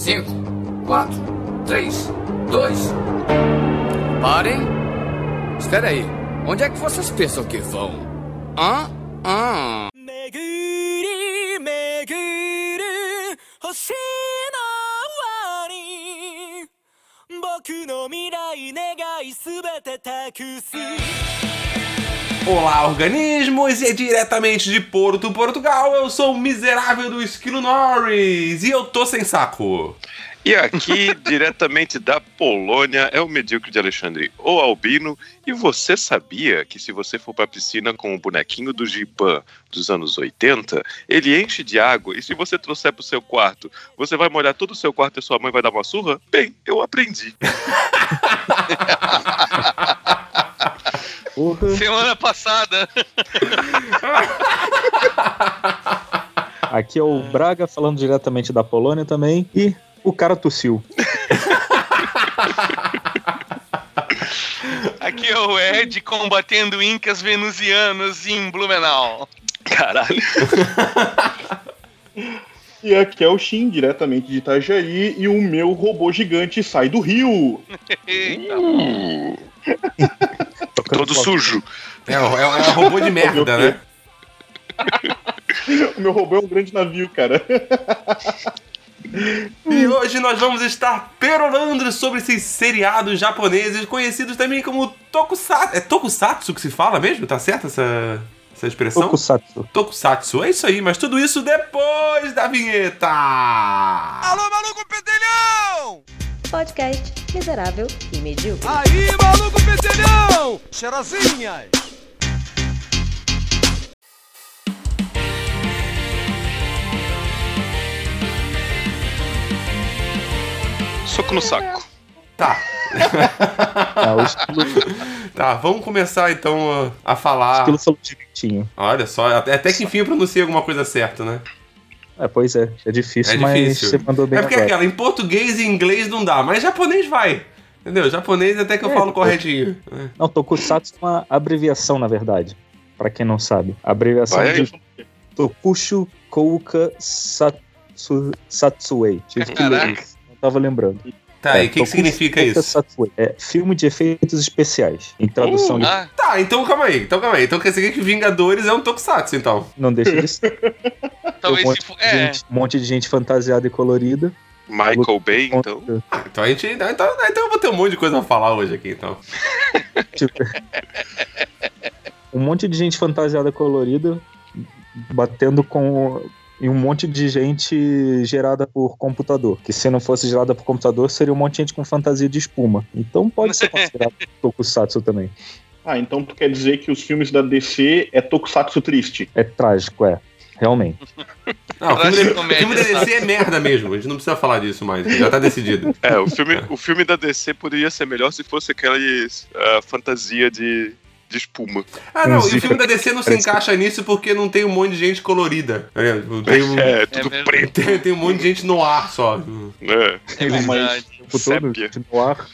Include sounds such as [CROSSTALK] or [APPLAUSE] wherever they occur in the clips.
5, 4, 3, 2. Parem! Espera aí, onde é que vocês pensam que vão? Hã? Hã? Meguri, meguri, hoshi no wari. Boku no mirai negai subete takusu. Olá, organismos! E é diretamente de Porto, Portugal. Eu sou o miserável do Esquilo Norris e eu tô sem saco. E aqui, [LAUGHS] diretamente da Polônia, é o medíocre de Alexandre, o Albino. E você sabia que se você for pra piscina com o bonequinho do Giban dos anos 80, ele enche de água e se você trouxer pro seu quarto, você vai molhar todo o seu quarto e sua mãe vai dar uma surra? Bem, eu aprendi. [LAUGHS] Semana passada. [LAUGHS] Aqui é o Braga falando diretamente da Polônia também. E o cara tossiu. [LAUGHS] Aqui é o Ed combatendo incas venusianos em Blumenau. Caralho. [LAUGHS] E aqui é o Shin, diretamente de Itajaí, e o meu robô gigante sai do rio. Eita, Uh, todo sujo. É, é, é um robô de merda, né? [LAUGHS] O meu robô é um grande navio, cara. E hoje nós vamos estar perolando sobre esses seriados japoneses conhecidos também como Tokusatsu. É Tokusatsu que se fala mesmo? Tá certo essa, essa expressão? Tokusatsu. Tokusatsu, é isso aí, mas tudo isso depois da vinheta! Alô, maluco pedelhão! Podcast miserável e medíocre. Aí, maluco pedelhão! Cheirosinhas! Soco no saco. Tá, [LAUGHS] esquilo, tá, vamos começar então a, falar. esquilo falou direitinho. Olha só, até, até que enfim eu pronunciei alguma coisa certa, né? É, pois é, é difícil, É mas difícil. você mandou bem É porque agora. aquela, em português e inglês não dá, mas japonês vai. Entendeu? Japonês até que eu É, falo pô. corretinho. Não, Tokusatsu é uma abreviação, na verdade. Pra quem não sabe. Abreviação Vai aí. de Tokushu Kouka Satsu, Satsuei. Tive que ler isso, Não tava lembrando. Tá, É, e o que, que significa isso? É filme de efeitos especiais. Em tradução de... Ah, Tá, então calma aí, então calma aí. Então quer dizer que Vingadores é um Tokusatsu, então. Não deixa de ser. [LAUGHS] talvez um monte, for. É, gente, um monte de gente fantasiada e colorida. Michael Bay, então. Ah, então a gente. Então, então eu vou ter um monte de coisa pra falar hoje aqui, então. [LAUGHS] Tipo, um monte de gente fantasiada colorida batendo com e um monte de gente gerada por computador. Que se não fosse gerada por computador, seria um monte de gente com fantasia de espuma. Então pode ser [LAUGHS] considerado Tokusatsu também. Ah, então tu quer dizer que os filmes da DC é Tokusatsu triste. É trágico, é. Realmente. Não, o filme, de- o filme da DC é merda mesmo. A gente não precisa falar disso mais. Já tá decidido. É, o filme, o filme da DC poderia ser melhor se fosse aquela ah, fantasia de, de espuma. Ah, não, e o filme da DC não se encaixa nisso porque não tem um monte de gente colorida. tá ligado? Tem um, [LAUGHS] É, tudo mesmo. preto, tem, tem um monte de gente no ar só. né? é verdade. Todo, no ar.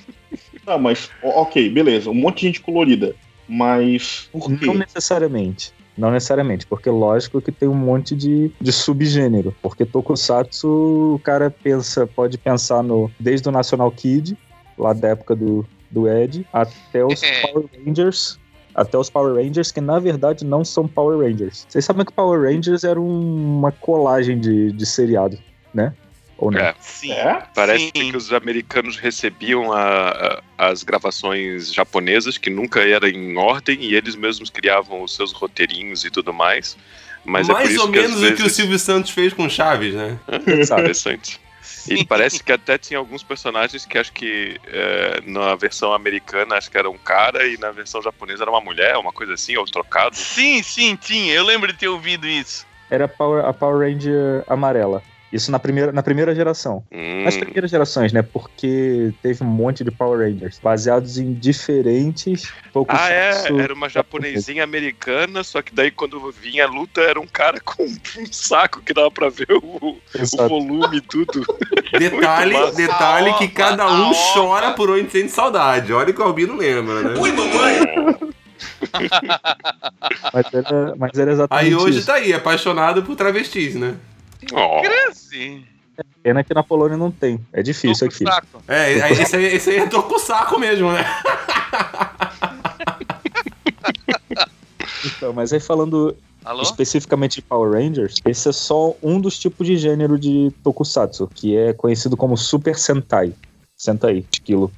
Tá, mas ok, beleza. Um monte de gente colorida. Mas por quê? Não necessariamente. Não necessariamente, porque lógico que tem um monte de, de subgênero. Porque Tokusatsu, o cara pensa, pode pensar no desde o National Kid, lá da época do, do Ed, até os É. Power Rangers. Até os Power Rangers, que na verdade não são Power Rangers. Vocês sabem que Power Rangers era um- uma colagem de, de seriado, né? Ou não? É. Sim. É? Parece Sim. que os americanos recebiam a- a- as gravações japonesas, que nunca eram em ordem, e eles mesmos criavam os seus roteirinhos e tudo mais. Mas é por Mais isso ou menos o que o Silvio Santos fez com Chaves, né? Sabe? Interessante. E parece que até tinha alguns personagens que acho que é, na versão americana acho que era um cara e na versão japonesa era uma mulher, uma coisa assim, ou trocado. Sim, sim, tinha. Eu lembro de ter ouvido isso. Era a Power, a Power Ranger amarela. Isso na primeira, na primeira geração. Hum, Nas primeiras gerações, né? Porque teve um monte de Power Rangers baseados em diferentes Ah, é? Era uma japonesinha americana, só que daí quando vinha a luta era um cara com um saco que dava pra ver o, o volume e tudo. [LAUGHS] Detalhe, detalhe que cada um chora por onde sente saudade. Olha que o Albino lembra, né? [LAUGHS] Mas era, mas era exatamente Aí hoje isso. tá aí, apaixonado por travestis, né? Oh, Cresce. Pena que na Polônia não tem. É difícil aqui. Saco. É, é, esse aí, esse aí é tokussaco mesmo, né? Então, mas aí falando Alô? especificamente de Power Rangers, esse é só um dos tipos de gênero de tokusatsu, que é conhecido como Super Sentai. Senta aí, esquilo.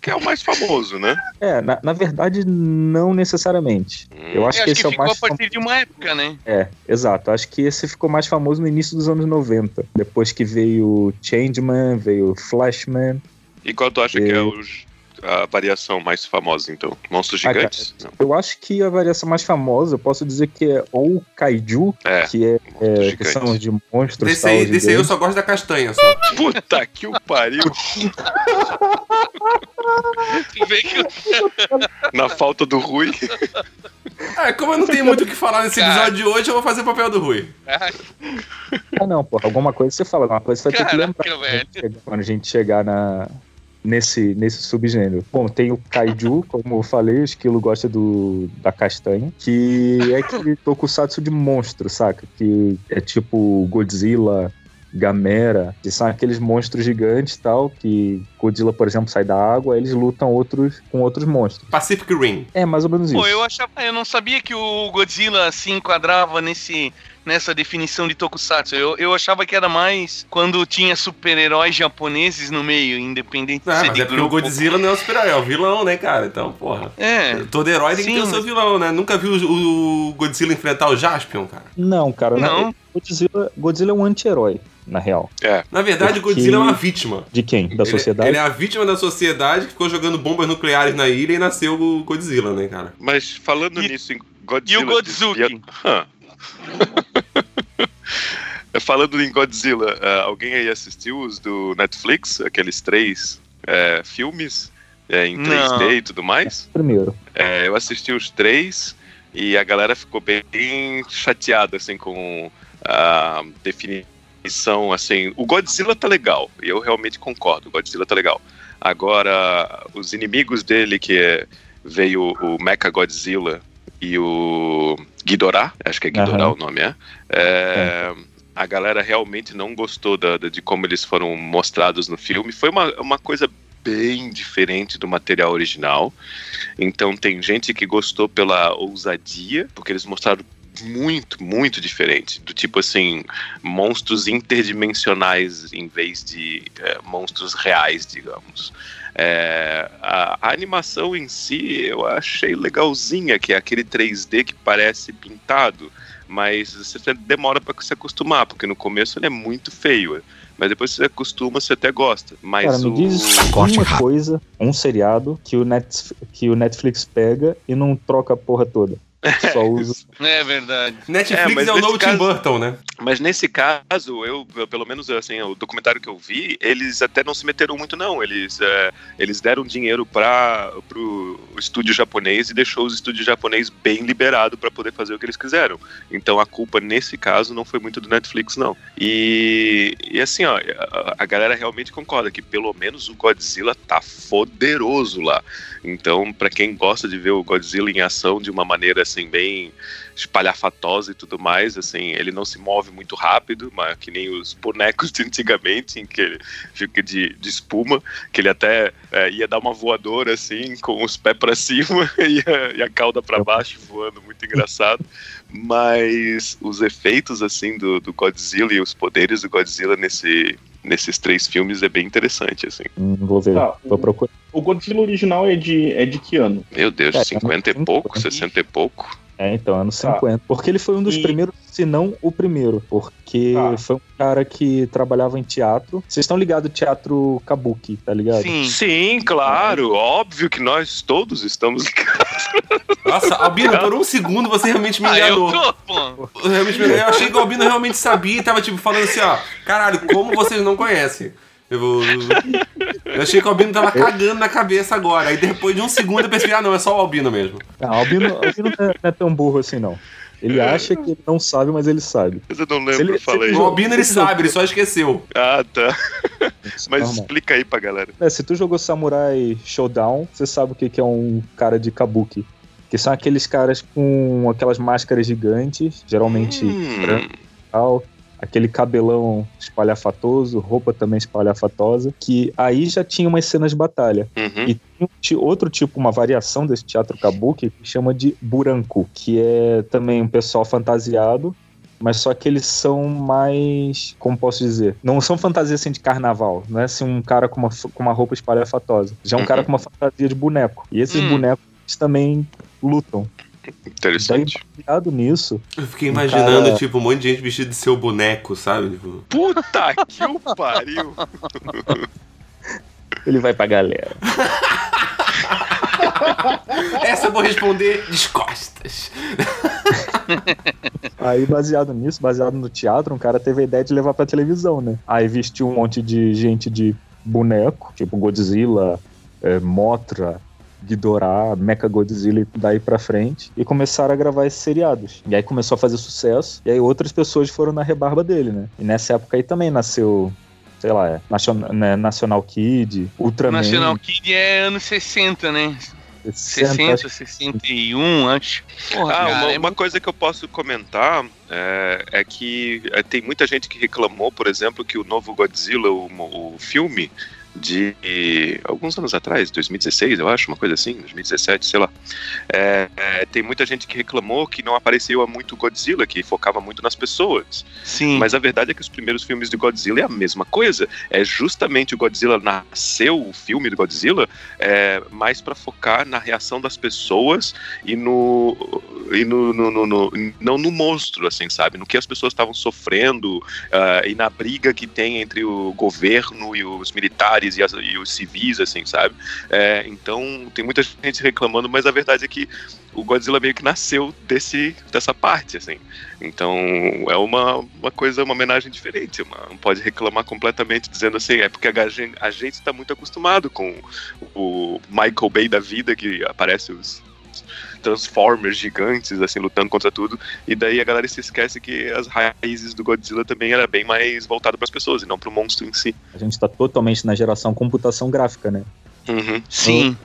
Que é o mais famoso, né? É, na, na verdade, não necessariamente. Eu acho Eu que acho esse que é o ficou mais a partir de uma época, né? É, exato. Acho que esse ficou mais famoso no início dos anos 90. Depois que veio Changeman, veio Flashman. E qual tu acha que é É. os- a variação mais famosa, então? Monstros Ah, gigantes? Não. Eu acho que a variação mais famosa, eu posso dizer que é ou Kaiju, É, que, é, monstros é, que são de monstros Desse tal, aí, desse aí eu só gosto da castanha, só. Puta que o pariu! Na falta do Rui. É, como eu não tenho muito o que falar nesse Cara. episódio de hoje, eu vou fazer o papel do Rui. Ah, não, porra. Alguma coisa você fala, alguma coisa você vai ter que Caraca, lembrar. velho. Quando a gente chegar na, nesse, nesse subgênero. Bom, tem o Kaiju, [LAUGHS] como eu falei, o esquilo gosta do, da castanha, que é aquele [LAUGHS] tokusatsu de monstro, saca? Que é tipo Godzilla, Gamera, que são aqueles monstros gigantes e tal, que Godzilla, por exemplo, sai da água, eles lutam outros, com outros monstros. Pacific Rim. É mais ou menos isso. Pô, eu achava, eu não sabia que o Godzilla se enquadrava nesse nessa definição de tokusatsu. Eu, eu achava que era mais quando tinha super-heróis japoneses no meio, independente de É, ser mas é porque o. Godzilla não é o super-herói, é o vilão, né, cara? Então, porra. É. Todo herói tem que Sim, ter o seu vilão, né? Nunca viu o, o Godzilla enfrentar o Jaspion, cara? Não, cara, Não. Godzilla, Godzilla é um anti-herói, na real. Na verdade, o Porque- Godzilla é uma vítima. De quem? Da Ele- sociedade? Ele, é a vítima da sociedade que ficou jogando bombas nucleares na ilha e nasceu o Godzilla, né, cara? Mas falando E- nisso em Godzilla. E o Godzuki? [LAUGHS] falando em Godzilla, ah, alguém aí assistiu os do Netflix? Aqueles três eh, filmes eh, em 3D Não. e tudo mais? Primeiro. É, eu assisti os três e a galera ficou bem chateada assim com a definição assim. O Godzilla tá legal e eu realmente concordo. O Godzilla tá legal. Agora os inimigos dele que é, veio o Mecha Godzilla e o Ghidorah, acho que é Ghidorah Aham. o nome é. É, A galera realmente não gostou da- de como eles foram mostrados no filme. Foi uma, uma coisa bem diferente do material original. Então tem gente que gostou pela ousadia, porque eles mostraram muito, muito diferente. Do tipo assim, monstros interdimensionais em vez de é, monstros reais, digamos. É, a, a animação em si eu achei legalzinha, que é aquele 3D que parece pintado, mas você demora para se acostumar, porque no começo ele é muito feio. Mas depois você acostuma, você até gosta. Mas Cara, me o... diz uma coisa, um seriado que o, Net, que o Netflix pega e não troca a porra toda. [LAUGHS] Só usa. É verdade. Netflix É, mas é, o nesse novo Tim caso- Burton, né? Mas nesse caso, eu, eu, pelo menos assim, o documentário que eu vi, eles até não se meteram muito, não. Eles, é, eles deram dinheiro para o estúdio japonês e deixou os estúdios japonês bem liberado para poder fazer o que eles quiseram. Então a culpa nesse caso não foi muito do Netflix, não. E, e assim, ó, a, a galera realmente concorda que pelo menos o Godzilla tá poderoso lá. Então, para quem gosta de ver o Godzilla em ação de uma maneira assim bem espalhafatosa e tudo mais, assim, ele não se move muito rápido, mas que nem os bonecos [LAUGHS] de antigamente, em que ele fica de, de espuma, que ele até é, ia dar uma voadora assim, com os pés para [LAUGHS] cima e a, e a cauda para baixo, voando, muito engraçado. Mas os efeitos assim do, do Godzilla e os poderes do Godzilla nesse nesses três filmes é bem interessante assim. Hum, vou ver, Tá, tô procurando. O Godzilla original é de, é de que ano? Meu Deus, É, 50 e é pouco, muito 60 e pouco. É, então, anos Tá. 50. Porque ele foi um dos E- primeiros, se não o primeiro. Porque Tá. foi um cara que trabalhava em teatro. Vocês estão ligados ao teatro kabuki, tá ligado? Sim. Sim, claro, óbvio que nós todos estamos ligados. Nossa, [LAUGHS] Albino, por um segundo você realmente me Ah, eu enganou. tô, pô. Eu, realmente me enganou. eu achei que o Albino realmente sabia e tava tipo falando assim, ó. Caralho, como vocês não conhecem? Eu, eu achei que o Albino tava cagando na cabeça agora. Aí depois de um segundo eu percebi, ah não, é só o Albino mesmo. Não, Albino, Albino não, é, não é tão burro assim, não. Ele acha que ele não sabe, mas ele sabe. Mas eu não lembro, ele- eu falei. O Albino ele sabe, ele só esqueceu. Ah, tá. Isso é Mas normal. explica aí pra galera. É, se tu jogou Samurai Showdown, você sabe o que que é um cara de kabuki. Que são aqueles caras com aquelas máscaras gigantes, geralmente Hum, branco e tal. Aquele cabelão espalhafatoso, roupa também espalhafatosa, que aí já tinha umas cenas de batalha. Uhum. E tem outro tipo, uma variação desse teatro kabuki, que chama de buranku, que é também um pessoal fantasiado, mas só que eles são mais, como posso dizer, não são fantasias assim de carnaval, não é assim um cara com uma, com uma roupa espalhafatosa, já é um Uhum. cara com uma fantasia de boneco. E esses Hum. bonecos também lutam. Interessante. baseado nisso, Eu fiquei imaginando, Cara- tipo, um monte de gente vestida de seu boneco, sabe? Tipo, Puta que o pariu. [LAUGHS] ele vai pra galera. [LAUGHS] Essa eu vou responder descostas. [LAUGHS] Aí, baseado nisso, baseado no teatro, um cara teve a ideia de levar pra televisão, né? Aí vestiu um monte de gente de boneco, tipo Godzilla, é, Mothra, Ghidorah, Mecha Godzilla e daí pra frente, e começaram a gravar esses seriados. E aí começou a fazer sucesso, e aí outras pessoas foram na rebarba dele, né? E nessa época aí também nasceu, sei lá, é, National, né, National Kid, Ultraman... National Kid é anos 60, né? 60, 60, 61, acho. Porra, Ah, uma, é uma coisa que eu posso comentar é, é que é, tem muita gente que reclamou, por exemplo, que o novo Godzilla, o, o filme de alguns anos atrás, 2016, eu acho, uma coisa assim, 2017, sei lá. É, é, tem muita gente que reclamou que não apareceu muito Godzilla, que focava muito nas pessoas. Sim. Mas a verdade é que os primeiros filmes de Godzilla é a mesma coisa. É justamente o Godzilla nasceu, o filme do Godzilla, é, mais para focar na reação das pessoas e no e no, no- no- no- não no monstro, assim, sabe? No que as pessoas estavam sofrendo ah, e na briga que tem entre o governo e os militares e, as- e os civis, assim, sabe? É, então tem muita gente reclamando, mas a verdade é que o Godzilla meio que nasceu desse, dessa parte, assim. Então é uma, uma coisa, uma homenagem diferente. Uma, não pode reclamar completamente dizendo assim, é porque a gente, a gente está muito acostumado com o Michael Bay da vida, que aparece os Transformers gigantes, assim, lutando contra tudo. E daí a galera se esquece que as raízes do Godzilla também era bem mais voltado para as pessoas e não para o monstro em si. A gente tá totalmente na geração computação gráfica, né? Uhum. Sim.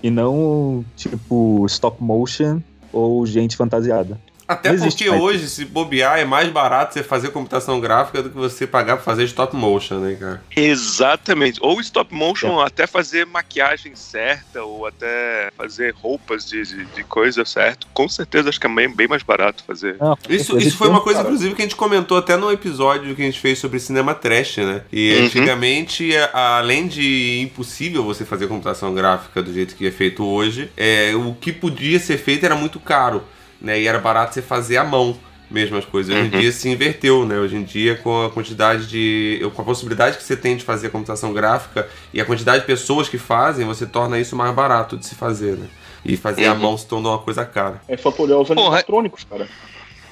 E não, tipo, stop motion ou gente fantasiada. Até Não porque hoje, se bobear, é mais barato você fazer computação gráfica do que você pagar pra fazer stop motion, né, cara? Exatamente. Ou stop motion, até fazer maquiagem certa, ou até fazer roupas de, de, de coisa certo. Com certeza acho que é bem, bem mais barato fazer. Não, Isso, isso foi tem uma um coisa, cara- inclusive, que a gente comentou até no episódio que a gente fez sobre cinema trash, né? E Uhum. antigamente, a- além de impossível você fazer computação gráfica do jeito que é feito hoje, é, o que podia ser feito era muito caro, né? E era barato você fazer à mão mesmo as coisas. Hoje em Uhum. dia se inverteu, né? Hoje em dia, com a quantidade de. com a possibilidade que você tem de fazer a computação gráfica e a quantidade de pessoas que fazem, você torna isso mais barato de se fazer, né? E fazer à Uhum. mão se tornou uma coisa cara. É só tu olhar os Porra. animatrônicos, cara.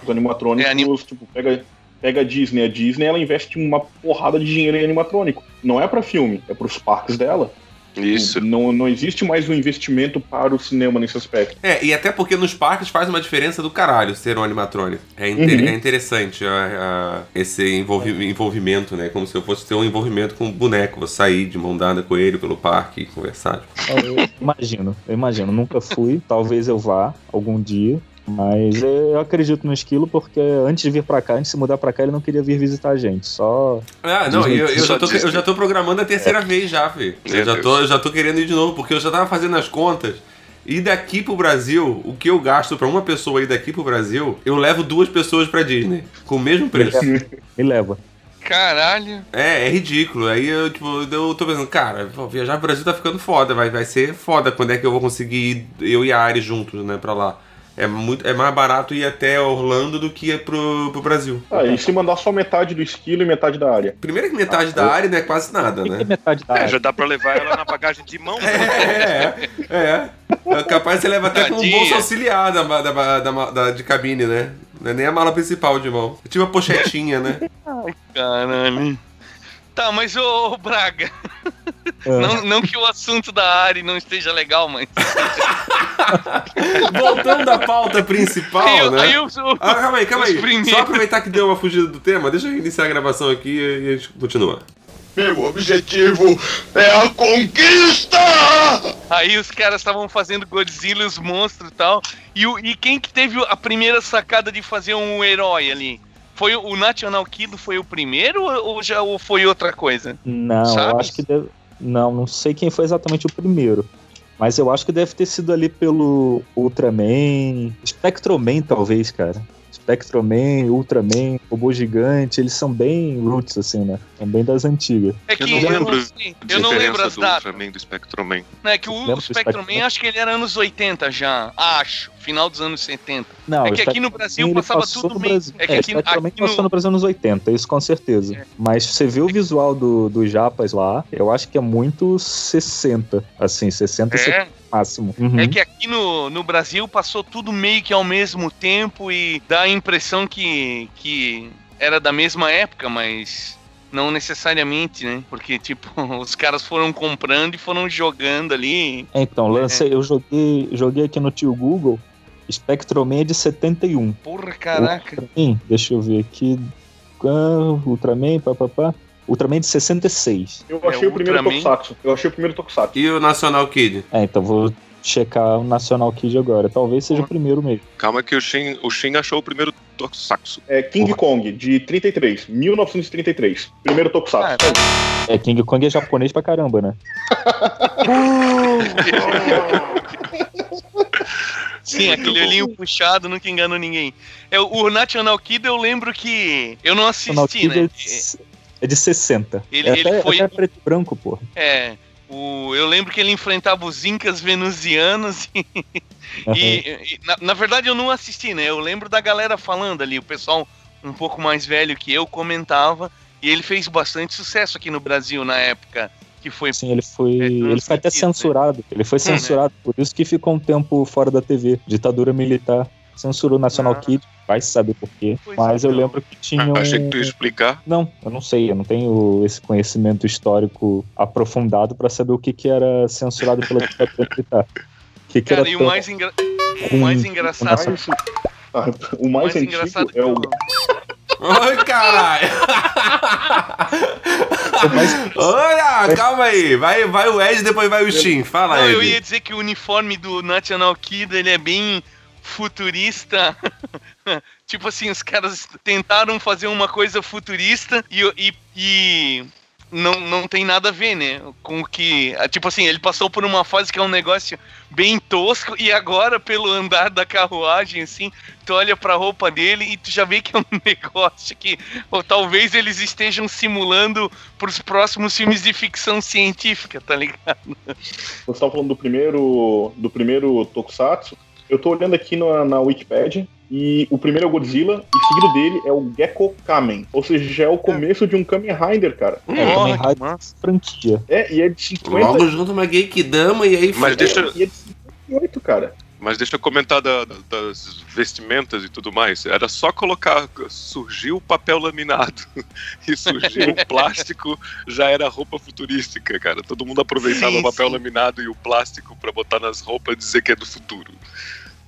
Os animatrônicos, É, anim- tipo, pega, pega a Disney. A Disney, ela investe uma porrada de dinheiro em animatrônico. Não é pra filme, é pros parques dela. Isso. Não, não existe mais um investimento para o cinema nesse aspecto. É, e até porque nos parques faz uma diferença do caralho ser um animatrônico. É, inter- Uhum. é interessante a- a- esse envolvi- envolvimento, né? Como se eu fosse ter um envolvimento com o boneco. Vou sair de mão dada com ele pelo parque e conversar. Eu imagino, eu imagino. Nunca fui, talvez eu vá algum dia. Mas eu acredito no esquilo porque antes de vir pra cá, antes de se mudar pra cá, ele não queria vir visitar a gente. Só. Ah, não, Disney- eu, eu, só já tô, Disney. eu já tô programando a terceira vez já, filho. Eu já, Deus. tô, eu já tô querendo ir de novo, porque eu já tava fazendo as contas. E daqui pro Brasil, o que eu gasto pra uma pessoa ir daqui pro Brasil, eu levo duas pessoas pra Disney. Com o mesmo preço. Me leva. Caralho. É, é ridículo. Aí eu, tipo, eu tô pensando, cara, viajar pro Brasil tá ficando foda, vai, vai ser foda quando é que eu vou conseguir ir, eu e a Ari juntos, né, pra lá. É, muito, é mais barato ir até Orlando do que ir pro, pro Brasil. Ah, e se mandar só metade do esquilo e metade da área? Primeiro que metade da área não é quase nada, né? metade da É, área. já dá pra levar ela na bagagem de mão. [LAUGHS] É, é, é. É capaz você leva até com um bolso auxiliar da, da, da- da- de cabine, né? Não é nem a mala principal de mão. É tipo a pochetinha, né? [LAUGHS] Caralho. Tá, mas ô Braga, Ah, não, não que o assunto da Ari não esteja legal, mas. [LAUGHS] Voltando à pauta principal, aí, eu- né? aí eu. Ah, calma aí, calma aí. primeiros. Só aproveitar que deu uma fugida do tema, deixa eu iniciar a gravação aqui e a gente continua. Meu objetivo é a conquista! Aí os caras estavam fazendo Godzilla, os monstros e tal. E, o, e quem que teve a primeira sacada de fazer um herói ali? Foi o National Kid foi o primeiro ou já ou foi outra coisa? Não, Sabe? eu acho que deve... Não, não sei quem foi exatamente o primeiro. Mas eu acho que deve ter sido ali pelo Ultraman. Spectroman, talvez, cara. Spectroman, Ultraman, Robô Gigante, eles são bem roots, assim, né? São bem das antigas. É que Eu não eu lembro eu não lembro as do datas. Ultraman e do Spectroman. É que o, o do Spectrum Spectrum? Man, acho que ele era anos 80 já. Acho. Final dos anos 70. Não, É que aqui no Brasil passava tudo no meio- Brasil. é que É, aqui- Spectroman aqui no- passou no Brasil nos 80, isso com certeza. É. Mas você vê o visual do, do Japas lá, eu acho que é muito 60, assim, 60 É, máximo. Uhum. é que aqui no, no Brasil passou tudo meio que ao mesmo tempo e dá a impressão que, que era da mesma época, mas não necessariamente, né? Porque, tipo, [LAUGHS] os caras foram comprando e foram jogando ali. Então, lancei, eu joguei, joguei aqui no tio Google, Spectroman é de 71. Porra, caraca. Ultraman, deixa eu ver aqui. Ah, Ultraman, papapá. Ultraman de 66. Eu achei É, o primeiro Ultraman. Tokusatsu. Eu achei o primeiro Tokusatsu. E o National Kid? É, então vou checar o National Kid agora. Talvez seja o primeiro mesmo. Calma que o Shin, o Shin achou o primeiro Tokusatsu. É King Kong, de 33, 1933. Primeiro Tokusatsu. É, King Kong é japonês pra caramba, né? [LAUGHS] [LAUGHS] [LAUGHS] Sim, aquele olhinho puxado nunca enganou ninguém. É, o National Kid eu lembro que eu não National assisti, Kid é né? de, é de 60. Ele- é ele até, foi- até preto e branco, pô. É. O, eu lembro que ele enfrentava os incas venusianos [LAUGHS] e, e- e, na, na verdade eu não assisti, né? Eu lembro da galera falando ali, o pessoal um pouco mais velho que eu comentava e ele fez bastante sucesso aqui no Brasil na época que foi Sim, ele foi. É, ele foi até né? censurado. Ele foi Hum, né? censurado, por isso que ficou um tempo fora da TV. Ditadura militar. Censurou National Ah. Kid, vai saber por quê. Pois Mas eu então. lembro que tinha um. [LAUGHS] Achei que tu ia explicar. Não, eu não sei, eu não tenho esse conhecimento histórico aprofundado pra saber o que, que era censurado pela ditadura [LAUGHS] militar. O que, que Cara, era e o mais, engra- o ruim mais engraçado. Ah, o mais, antigo engraçado é o. Oi, caralho! [LAUGHS] Olha, calma aí. Vai, vai o Ed, depois vai o Shin. Fala, Ed. eu ia dizer que o uniforme do National Kid ele é bem futurista. [LAUGHS] tipo assim, os caras tentaram fazer uma coisa futurista e, e, e não, não tem nada a ver, né? Com o que. Tipo assim, ele passou por uma fase que é um negócio bem tosco e agora, pelo andar da carruagem, assim, tu olha pra roupa dele e tu já vê que é um [LAUGHS] negócio que. Ou talvez eles estejam simulando pros próximos filmes de ficção científica, tá ligado? Você estava falando do primeiro, do primeiro Tokusatsu. Eu tô olhando aqui na, na Wikipedia e o primeiro é o Godzilla e seguido dele é o Gekko Kamen. Ou seja, já é o começo de um Kamen Rider, cara. É, Kamen Porra, que Rider massa. franquia. É, e é de 50 Logo junto uma Geikidama e aí Mas foi- deixa, e é de 58, cara. mas deixa eu comentar da- da- das vestimentas e tudo mais. Era só colocar. Surgiu o papel laminado [LAUGHS] e surgiu o plástico, já era roupa futurística, cara. Todo mundo aproveitava Sim, o papel sim. laminado e o plástico pra botar nas roupas e dizer que é do futuro.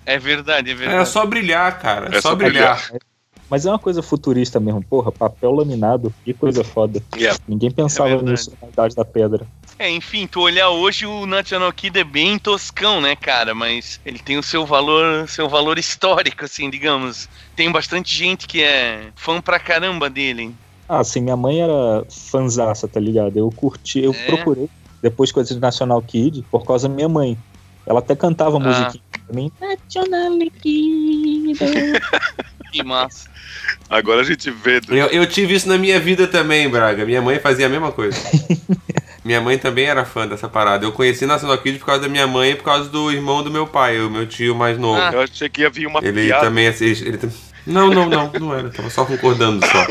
É verdade, é É verdade. só brilhar, cara. É É só só brilhar. Mas é uma coisa futurista mesmo, porra, papel laminado, que coisa foda. Yeah. Ninguém pensava É nisso na Idade da Pedra. É, enfim, tu olhar hoje o National Kid é bem toscão, né, cara? Mas ele tem o seu valor, seu valor histórico, assim, digamos. Tem bastante gente que é fã pra caramba dele. Ah, assim, minha mãe era fanzaça, tá ligado? Eu curti, eu É? procurei depois coisas de National Kid por causa da minha mãe. Ela até cantava Ah. musiquinha National Kid. [LAUGHS] Que massa. Agora a gente vê. Eu, eu tive isso na minha vida também, Braga. Minha mãe fazia a mesma coisa. [LAUGHS] minha mãe também era fã dessa parada. Eu conheci National Kid por causa da minha mãe e por causa do irmão do meu pai, o meu tio mais novo. Ah. Eu achei que ia vir uma Ele piada. também assiste. Ele Não, não, não, não era. Tava só concordando só.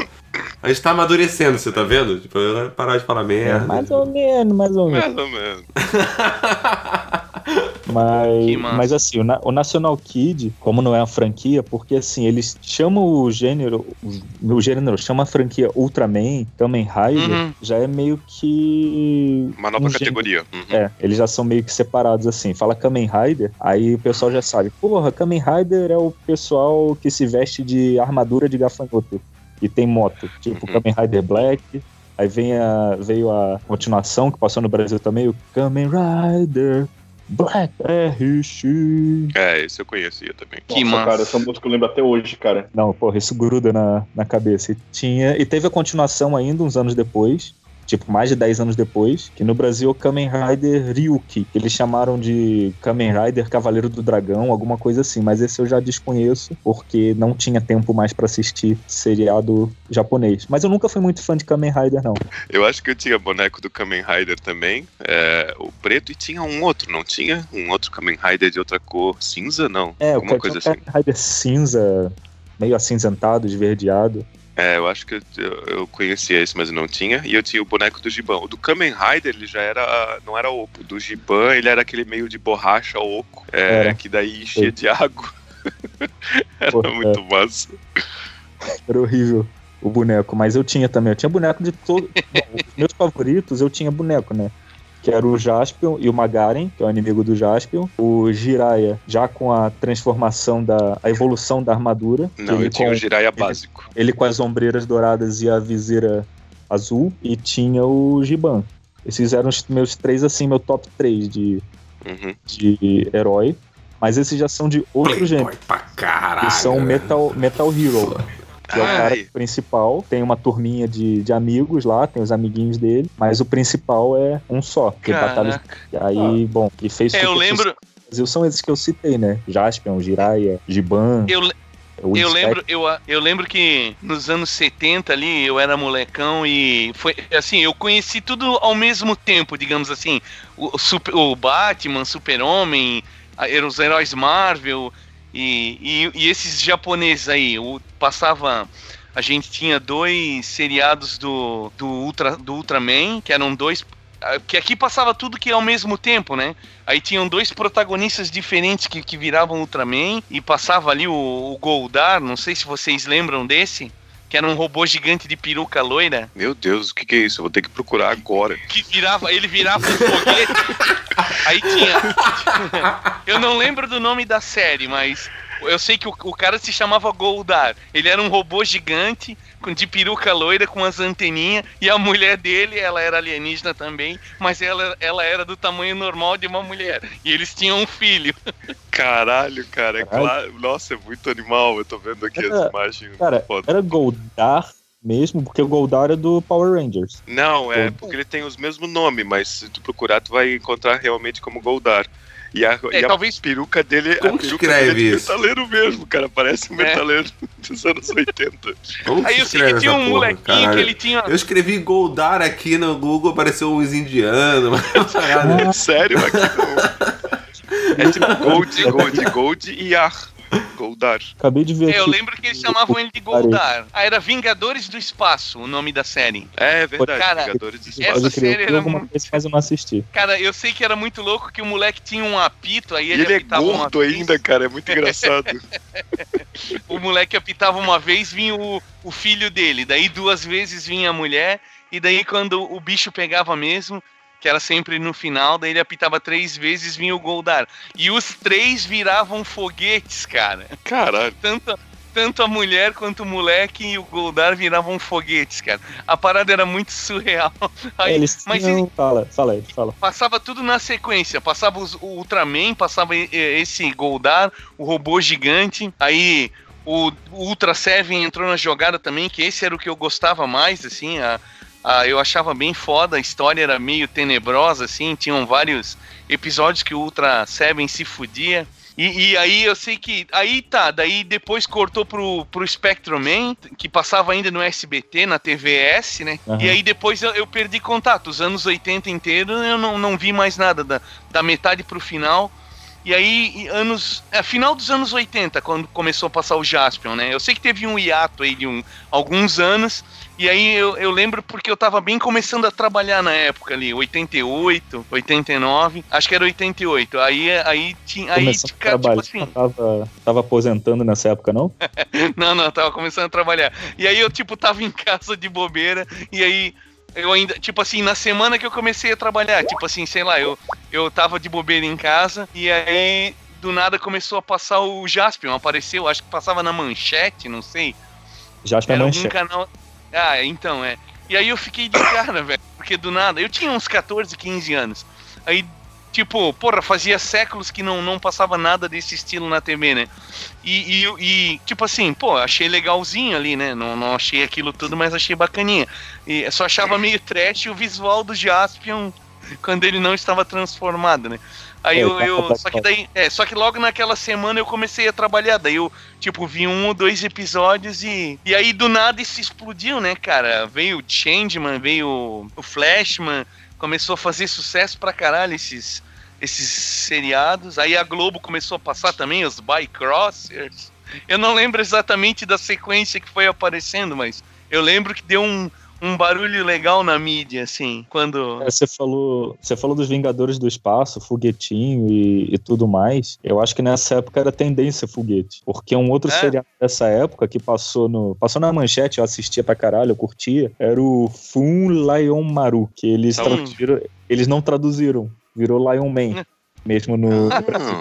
A gente tá amadurecendo, você tá vendo? Tipo, eu ia parar de falar É, merda. mais ou menos, mais ou menos. Mais ou menos. [LAUGHS] Mas, mas assim, o, Na- o National Kid, como não é uma franquia, porque assim, eles chamam o gênero, o, gênero chama a franquia Ultraman, Kamen Rider, Uhum. já é meio que. Uma nova um gênero- categoria. Uhum. É, eles já são meio que separados assim. Fala Kamen Rider, aí o pessoal já sabe. Porra, Kamen Rider é o pessoal que se veste de armadura de gafanhoto e tem moto. Tipo Uhum. Kamen Rider Black. Aí vem a, veio a continuação que passou no Brasil também, o Kamen Rider Black RX. É, esse eu conhecia também. Que Nossa, massa. cara, essa música eu lembro até hoje, cara. Não, porra, isso gruda na, na cabeça. E tinha. E teve a continuação ainda uns anos depois. Tipo, mais de 10 anos depois, que no Brasil é o Kamen Rider Ryuki, que eles chamaram de Kamen Rider Cavaleiro do Dragão, alguma coisa assim, mas esse eu já desconheço, porque não tinha tempo mais pra assistir seriado japonês. Mas eu nunca fui muito fã de Kamen Rider, não. Eu acho que eu tinha boneco do Kamen Rider também, é, o preto, e tinha um outro, não tinha? Um outro Kamen Rider de outra cor, cinza, não? É, o Alguma Kamen coisa assim. Rider cinza, meio acinzentado, esverdeado. É, eu acho que eu, eu- conhecia esse, mas eu não tinha. E eu tinha o boneco do Giban. O do Kamen Rider, ele já era. Não era oco. O do Giban, ele era aquele meio de borracha oco. É, Era. que daí enchia de água. [LAUGHS] era muito massa. Era horrível o boneco, mas eu tinha também. Eu tinha boneco de todo. Bom, os meus favoritos eu tinha boneco, né? Que era o Jaspion e o Magaren, que é o inimigo do Jaspion. O Jiraiya, já com a transformação da. a evolução da armadura. Não, ele eu tinha com, o Jiraiya básico. ele com as ombreiras douradas e a viseira azul. E tinha o Giban. Esses eram os meus três, assim, meu top 3 de, Uhum. de herói. Mas esses já são de outro gênero. Playboy pra caralho. Que são. Metal, Metal Hero. Que é o cara Ai. principal, tem uma turminha de, de amigos lá, tem os amiguinhos dele, mas o principal é um só. Que batalha, Caraca. aí, bom, que fez É, eu lembro, Brasil são esses que eu citei, né? Jaspion, Jiraiya, Giban, eu, Eu lembro, eu, eu lembro que nos anos 70 ali eu era molecão e foi assim, eu conheci tudo ao mesmo tempo, digamos assim. O, o super, o Batman, Super-Homem, os heróis Marvel e, e, e esses japoneses aí. O, passava. A gente tinha dois seriados do, do, Ultra, do Ultraman, que eram dois. Que aqui passava tudo que ao mesmo tempo, né? Aí tinham dois protagonistas diferentes que, que viravam Ultraman e passava ali o, o Goldar, não sei se vocês lembram desse, que era um robô gigante de peruca loira, Meu Deus, o que, que é isso? Eu vou ter que procurar agora. que virava, ele virava um foguete. Aí tinha. Eu não lembro do nome da série, mas eu sei que o, o cara se chamava Goldar. Ele era um robô gigante de peruca loira com as anteninhas e a mulher dele, ela era alienígena também, mas ela, ela era do tamanho normal de uma mulher. E eles tinham um filho. [LAUGHS] Caralho, cara. É claro. Nossa, é muito animal. Eu tô vendo aqui as Era- imagens. Cara, Foda. era Goldar mesmo, porque o Goldar é do Power Rangers. Não, é porque ele tem os mesmos nomes, mas se tu procurar, tu vai encontrar realmente como Goldar. E a, É, e a talvez- peruca dele, Como a que peruca escreve dele é de isso? metaleiro mesmo, cara. Parece um É. metaleiro [LAUGHS] dos anos 80. Como Aí se eu sei que tinha um porra, molequinho caralho? que ele tinha. Eu escrevi Goldar aqui no Google, apareceu uns indianos. [LAUGHS] Sério, aqui não. É tipo Gold, Gold, Gold e Ar. Goldar. Acabei de ver É, eu lembro que eles chamavam ele de Goldar. Ah, era Vingadores do Espaço, o nome da série. É verdade, Cara, Vingadores essa Espaço. Crer, série era alguma muito- coisa, mas eu não assisti. Cara, eu sei que era muito louco que o moleque tinha um apito, aí E ele, ele é gordo ainda, cara. É muito engraçado. [LAUGHS] O moleque apitava uma vez, vinha o, o filho dele, daí duas vezes vinha a mulher, e daí quando o bicho pegava mesmo, que era sempre no final, daí ele apitava três vezes, vinha o Goldar. E os três viravam foguetes, cara. Caralho. Tanto, tanto a mulher quanto o moleque e o Goldar viravam foguetes, cara. A parada era muito surreal. [LAUGHS] Aí, Eles mas tinham... ele Fala, fala aí, fala. passava tudo na sequência. Passava os- o Ultraman, passava e- e- esse Goldar, o robô gigante. Aí o, o Ultra Seven entrou na jogada também, que esse era o que eu gostava mais, assim. A, a- eu achava bem foda, a história era meio tenebrosa, assim. Tinham vários episódios que o Ultra Seven se fudia. E, e aí eu sei que. Aí tá, daí depois cortou pro, pro Spectrum Man, que passava ainda no SBT, na TVS, né? Aham. E aí depois eu, eu perdi contato. Os anos 80 inteiro eu não, não vi mais nada, da, da metade pro final. E aí, anos. É, final dos anos 80, quando começou a passar o Jaspion, né? Eu sei que teve um hiato aí de um, alguns anos. E aí eu, eu lembro porque eu tava bem começando a trabalhar na época ali, 88, 89, acho que era 88. Aí, aí tinha. Aí, cara, tipo trabalhar, assim. tava, tava aposentando nessa época, não? [LAUGHS] Não, não, eu tava começando a trabalhar. E aí eu, tipo, tava em casa de bobeira, e aí eu ainda, tipo assim, na semana que eu comecei a trabalhar, tipo assim, sei lá, eu, eu tava de bobeira em casa, e aí do nada começou a passar o Jaspion, apareceu, acho que passava na manchete, não sei. É Era manchete. canal. Ah, então, é. E aí eu fiquei de cara, velho, porque do nada, eu tinha uns 14, 15 anos. Aí Tipo, porra, fazia séculos que não, não passava nada desse estilo na TV, né? E, e, e, tipo assim, pô, achei legalzinho ali, né? Não, não achei aquilo tudo, mas achei bacaninha. E só achava meio trash o visual do Jaspion quando ele não estava transformado, né? Aí É, eu, tá eu só que daí, é, só que logo naquela semana eu comecei a trabalhar, daí eu, tipo, vi um ou dois episódios e e aí do nada isso explodiu, né, cara? Veio o Changeman, veio o Flashman, começou a fazer sucesso pra caralho esses esses seriados. Aí a Globo começou a passar também os Bycrossers. Eu não lembro exatamente da sequência que foi aparecendo, mas eu lembro que deu um um barulho legal na mídia, assim, quando. É, Você falou, você falou dos Vingadores do Espaço, foguetinho e, e tudo mais. Eu acho que nessa época era tendência foguete. Porque um outro É? seriado dessa época que passou no. Passou na manchete, eu assistia pra caralho, eu curtia, era o Fun Lion Maru, que eles Então- traduziram. Eles não traduziram. Virou Lion Man. Mesmo no. no Brasil.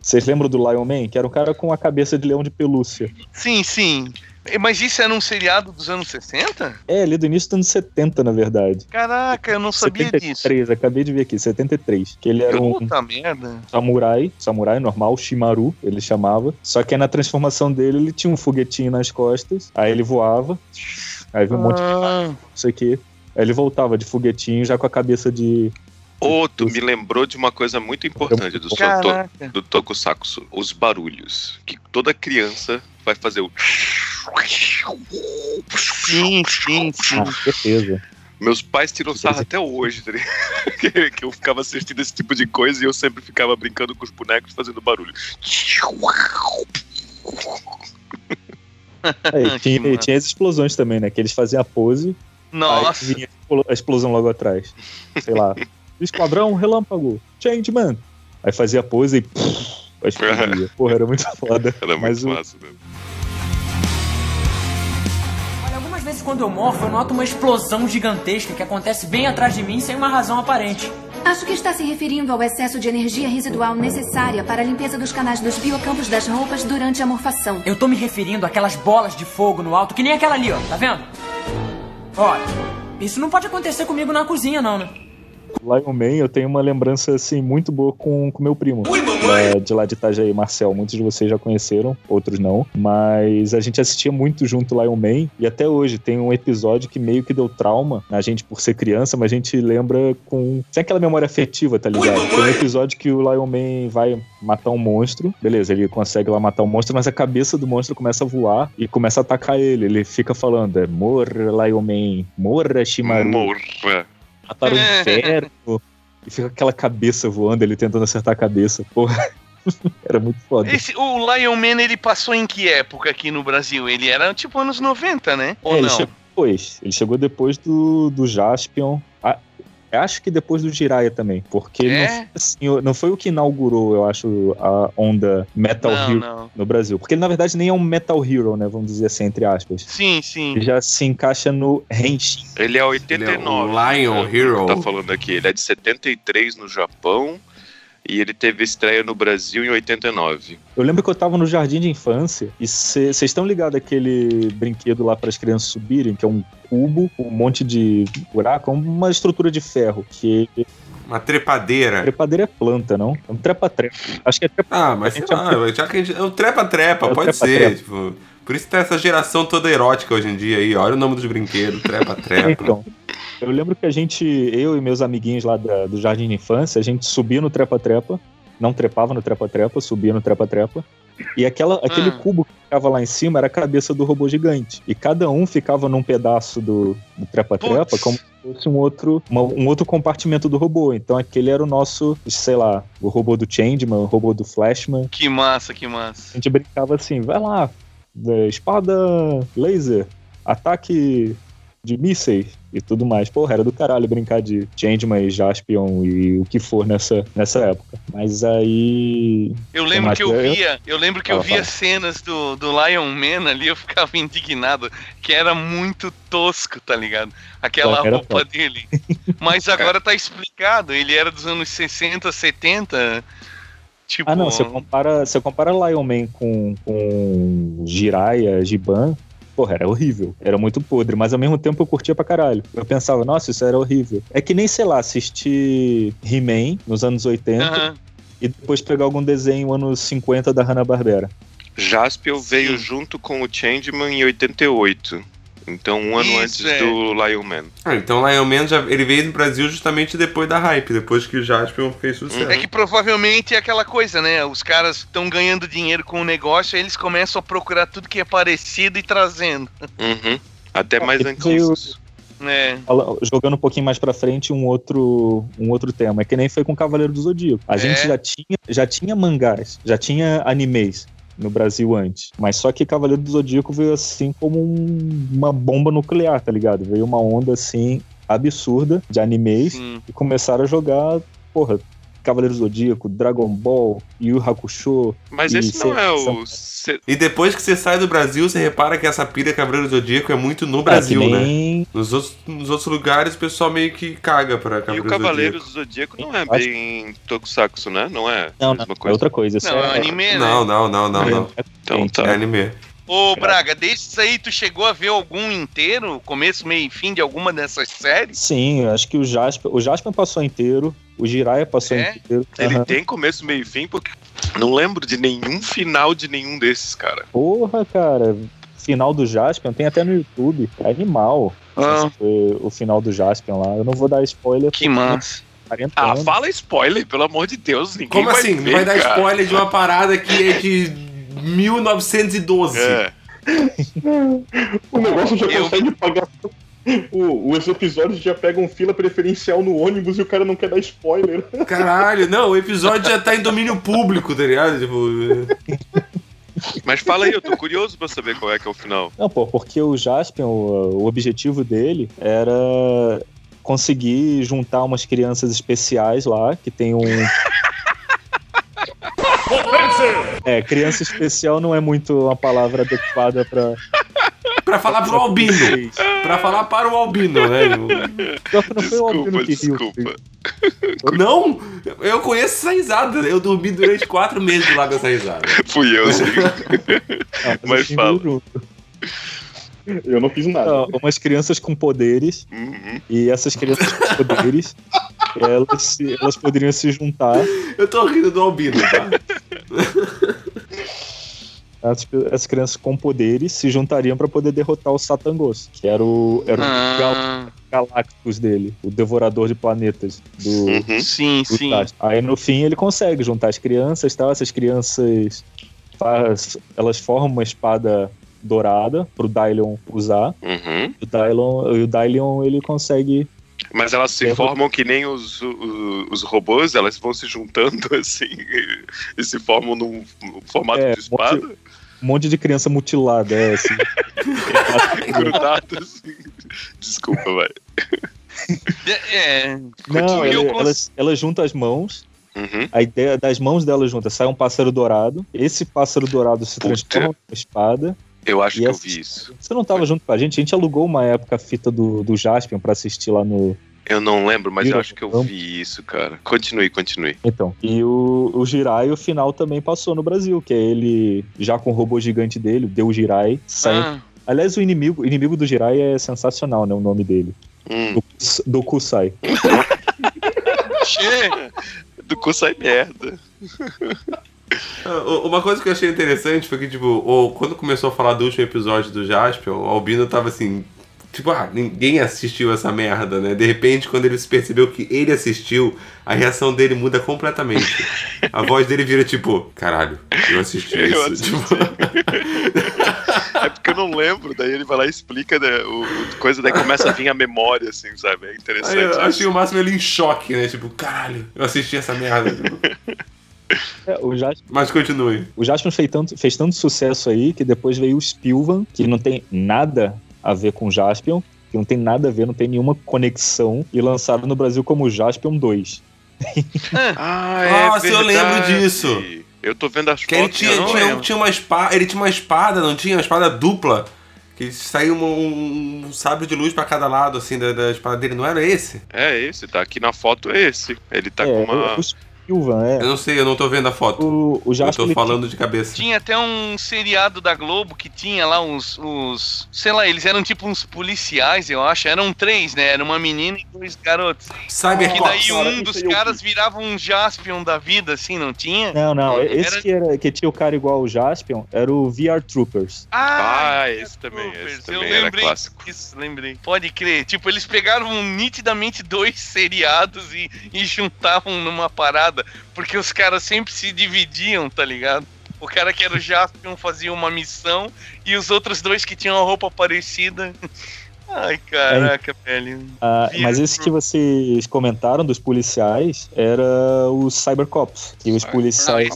Vocês lembram do Lion Man? Que era um cara com a cabeça de leão de pelúcia. Sim, sim. Mas isso era um seriado dos anos 60? É, ali do início dos anos 70, na verdade. Caraca, eu não sabia disso. 73, acabei de ver aqui, 73. Que ele era um Puta merda. samurai, samurai normal, Shimaru, ele chamava. Só que aí na transformação dele, ele tinha um foguetinho nas costas, aí ele voava, aí viu um monte de Ah, isso aqui. Aí ele voltava de foguetinho já com a cabeça de. Ô, tu me lembrou de uma coisa muito importante do, to do Tokusatsu, os barulhos. Que toda criança vai fazer o. Sim, sim, sim. Ah, certeza. Meus pais tiram sarro até hoje, tá ligado? que, [LAUGHS] que eu ficava assistindo esse tipo de coisa e eu sempre ficava brincando com os bonecos fazendo barulho. É, e [LAUGHS] tinha, tinha as explosões também, né? Que eles faziam a pose, Nossa. aí vinha a explosão logo atrás. Sei lá. [LAUGHS] Esquadrão Relâmpago, Changeman. Aí fazia a pose e. Pff, aí explodia. [LAUGHS] Porra, era muito foda. Era Mas muito o- massa, né? Olha, algumas vezes quando eu morfo, eu noto uma explosão gigantesca que acontece bem atrás de mim sem uma razão aparente. Acho que está se referindo ao excesso de energia residual necessária para a limpeza dos canais dos biocampos das roupas durante a morfação. Eu tô me referindo àquelas bolas de fogo no alto, que nem aquela ali, ó, tá vendo? Olha, isso não pode acontecer comigo na cozinha, não, né? Lion Man, eu tenho uma lembrança assim muito boa com o meu primo. é, de lá de Itajaí, Marcel. Muitos de vocês já conheceram, outros não. Mas a gente assistia muito junto Lion Man. E até hoje tem um episódio que meio que deu trauma na gente por ser criança, mas a gente lembra com. Sem aquela memória afetiva, tá ligado? Tem um episódio que o Lion Man vai matar um monstro. Beleza, ele consegue lá matar o monstro, mas a cabeça do monstro começa a voar e começa a atacar ele. Ele fica falando: é, Morra, Lion Man, morra, Shimaru. Morra. Mataram o inferno. E fica aquela cabeça voando, ele tentando acertar a cabeça. Porra. [LAUGHS] Era muito foda. Esse, o Lion Man, ele passou em que época aqui no Brasil? Ele era tipo anos 90, né? Ou É, ele não? chegou depois. Ele chegou depois do, do Jaspion. Eu acho que depois do Jiraiya também. Porque É? não, foi assim, o- não foi o que inaugurou, eu acho, a onda Metal Não, Hero não. no Brasil. Porque ele, na verdade, nem é um Metal Hero, né? Vamos dizer assim, entre aspas. Sim, sim. Ele já se encaixa no Henshin. Ele é 89. Ele é o Lion né, Hero. Tá falando aqui. Ele é de 73 no Japão e ele teve estreia no Brasil em 89. Eu lembro que eu tava no jardim de infância e vocês estão ligados aquele brinquedo lá para as crianças subirem, que é um cubo, um monte de buraco, uma estrutura de ferro, que Uma trepadeira. trepadeira é planta, não? É um trepa-trepa. Acho que é trepa Ah, mas sei lá, já que a gente. É o trepa-trepa, É pode trepa-trepa. ser. Tipo, por isso tá essa geração toda erótica hoje em dia aí. Olha o nome dos brinquedos, trepa-trepa. [LAUGHS] Então, eu lembro que a gente, eu e meus amiguinhos lá da- do Jardim de Infância, a gente subia no trepa-trepa, não trepava no trepa-trepa, subia no trepa-trepa, e aquela, aquele Hum. cubo que ficava lá em cima era a cabeça do robô gigante. E cada um ficava num pedaço do, do trepa-trepa, como se fosse um outro, uma- um outro compartimento do robô. Então aquele era o nosso, sei lá, o robô do Changeman, o robô do Flashman. Que massa, que massa. A gente brincava assim, vai lá, é, espada laser, ataque de mísseis e tudo mais. Porra, era do caralho brincar de Changeman e Jaspion e o que for nessa, nessa época. Mas aí. Eu lembro que eu via, eu lembro que eu via cenas do, do Lion Man ali, eu ficava indignado, que era muito tosco, tá ligado? Aquela Era roupa top. dele. Mas agora tá explicado, ele era dos anos 60, 70. Tipo, Ah, não, você compara, você compara Lion Man com, com Jiraiya, Giban. Porra, era horrível. Era muito podre, mas ao mesmo tempo eu curtia pra caralho. Eu pensava, nossa, isso era horrível. É que nem, sei lá, assistir He-Man nos anos 80 Aham. e depois pegar algum desenho anos 50 da Hanna-Barbera. Jaspion veio junto com o Changeman em 88. Então, um ano Isso, antes é. do Lion Man. Ah, então Lion Man já, ele veio no Brasil justamente depois da hype, depois que o Jaspion fez sucesso. É que provavelmente é aquela coisa, né? Os caras estão ganhando dinheiro com o negócio, aí eles começam a procurar tudo que é parecido e trazendo. Uhum. Até mais Ele antigos. É. Jogando um pouquinho mais pra frente, um outro, um outro tema. É que nem foi com Cavaleiro do Zodíaco. A É. gente já tinha, já tinha mangás, já tinha animes no Brasil antes. Mas só que Cavaleiro do Zodíaco veio assim como um- uma bomba nuclear, tá ligado? Veio uma onda assim absurda de animes Sim. e começaram a jogar, porra, Cavaleiro do Zodíaco, Dragon Ball, Yu Hakusho. Mas e esse não é o. E depois que você sai do Brasil, você repara que essa pilha Cabreiro do Zodíaco é muito no É, Brasil, né? nem- Nos outros, nos outros lugares o pessoal meio que caga pra E Cabreiro o Cavaleiros do Zodíaco não é Acho- bem Tokusatsu, né? Não é Não, não, é coisa. outra coisa. Isso Não, é é, anime, né? Não, não, não, não, não. Então É tá. anime. Ô, Braga, desses aí, tu chegou a ver algum inteiro? Começo, meio e fim de alguma dessas séries? Sim, eu acho que o Jasper, o Jasper passou inteiro, o Jiraiya passou É? inteiro. Ele Aham. tem começo, meio e fim, porque não lembro de nenhum final de nenhum desses, cara. Porra, cara. Final do Jaspion tem até no YouTube. É animal. Ah. O final do Jaspion lá. Eu não vou dar spoiler. Que massa. 40 Ah, fala spoiler, pelo amor de Deus. Ninguém Como vai assim? ver, vai dar cara. spoiler de uma parada que é de 1912. É. O negócio já Eu- consegue pagar. [LAUGHS] O, os episódios já pegam fila preferencial no ônibus e o cara não quer dar spoiler. [LAUGHS] Caralho, não, o episódio já tá em domínio público, tá ligado? Tipo, Mas fala aí, eu tô curioso pra saber qual é que é o final. Não, pô, porque o Jaspion, o, o objetivo dele era conseguir juntar umas crianças especiais lá, que tem um. É, criança especial não é muito uma palavra adequada pra. Pra falar pro albino. [LAUGHS] Pra falar para o albino, né? [LAUGHS] Não foi o Albino Desculpa, que riu. desculpa. Não, eu conheço essa risada. Eu dormi durante quatro meses lá com essa risada. Fui eu, sim. Não, Mas [LAUGHS] fala. Eu não fiz nada. Não, umas crianças com poderes, Uhum. e essas crianças com poderes, elas, elas poderiam se juntar. Eu tô rindo do albino, tá? As, as crianças com poderes se juntariam pra poder derrotar o Satangos, que era o, era o Gal- Ah, Galactus dele, o devorador de planetas do, Uhum. sim, do sim. Aí no fim ele consegue juntar as crianças, tal. Essas crianças faz, elas formam uma espada dourada pro Dylion usar. Uhum. O Dylion, e o Dylion ele consegue Mas elas se formam que nem os, os, os robôs, elas vão se juntando [LAUGHS] assim e, se formam num, num formato É, de espada, um monte de criança mutilada, é assim. [LAUGHS] grudadas. assim. Desculpa, vai. É, Não, Continue, eu ele- cons- elas, elas juntam as mãos. Uhum. A ideia das mãos delas juntas sai um pássaro dourado. Esse pássaro dourado se Puta. transforma numa espada. Eu acho que eu vi isso. Você não tava junto com a gente? A gente alugou uma época a fita do, do Jaspion pra assistir lá no. Eu não lembro, mas eu acho que eu vi isso, cara. Continue, continue. Então. E o, o Jirai, o final também passou no Brasil, que é ele já com o robô gigante dele, o Deus Jirai. Saindo... ah, Aliás, o inimigo, o inimigo do Jirai é sensacional, né? O nome dele. Hum. Do, do Kusai. che- [LAUGHS] Do cu sai merda. Ah, Uma coisa que eu achei interessante foi que, tipo, o- quando começou a falar do último episódio do Jaspion, o Albino tava assim. Tipo, ah, ninguém assistiu essa merda, né? De repente, quando ele se percebeu que ele assistiu, a reação dele muda completamente. [LAUGHS] A voz dele vira tipo, caralho, eu assisti Eu isso. assisti. Tipo, [LAUGHS] É porque eu não lembro, daí ele vai lá e explica né, o, o coisa, daí começa a vir a memória, assim, sabe? É aí interessante. eu isso. achei o máximo ele em choque, né? Tipo, caralho, eu assisti essa merda. É, o Jaspion Mas continue. O Jaspion fez tanto, fez tanto sucesso aí que depois veio o Spilvan, que não tem nada a ver com o Jaspion, que não tem nada a ver, não tem nenhuma conexão, e lançaram no Brasil como Jaspion 2. Ah, é Nossa, eu lembro verdade. disso. Eu tô vendo as Que ele fotos. tinha, eu não tinha, lembro. tinha uma espada, ele tinha uma espada, não tinha? Uma espada dupla. Que saiu um, um sabre de luz pra cada lado, assim, da, da espada dele. Não era esse? É esse, tá aqui na foto é esse. Ele tá é, com uma. Spilvan, é. Eu não sei, eu não tô vendo a foto. O, o Eu Jasper tô ele falando de cabeça. Tinha até um seriado da Globo que tinha lá uns, uns. Sei lá, eles eram tipo uns policiais, eu acho. Eram três, né? Era uma menina e dois garotos. Cybercops. E daí Cara, um isso dos eu caras virava um Jaspion da vida, assim, não tinha? Não, não. Esse Era- que, era, que tinha o cara igual ao Jaspion era o VR Troopers. Ah, Ah, esse também, Troopers, esse eu também era lembrei clássico. disso, lembrei. Pode crer. Tipo, eles pegaram nitidamente dois seriados e, e juntavam numa parada, porque os caras sempre se dividiam, tá ligado? O cara que era o Jaspion fazia uma missão e os outros dois que tinham a roupa parecida. [LAUGHS] Ai, caraca, velho. Ah, mas esse que vocês comentaram dos policiais era os Cybercops. Que os policiais.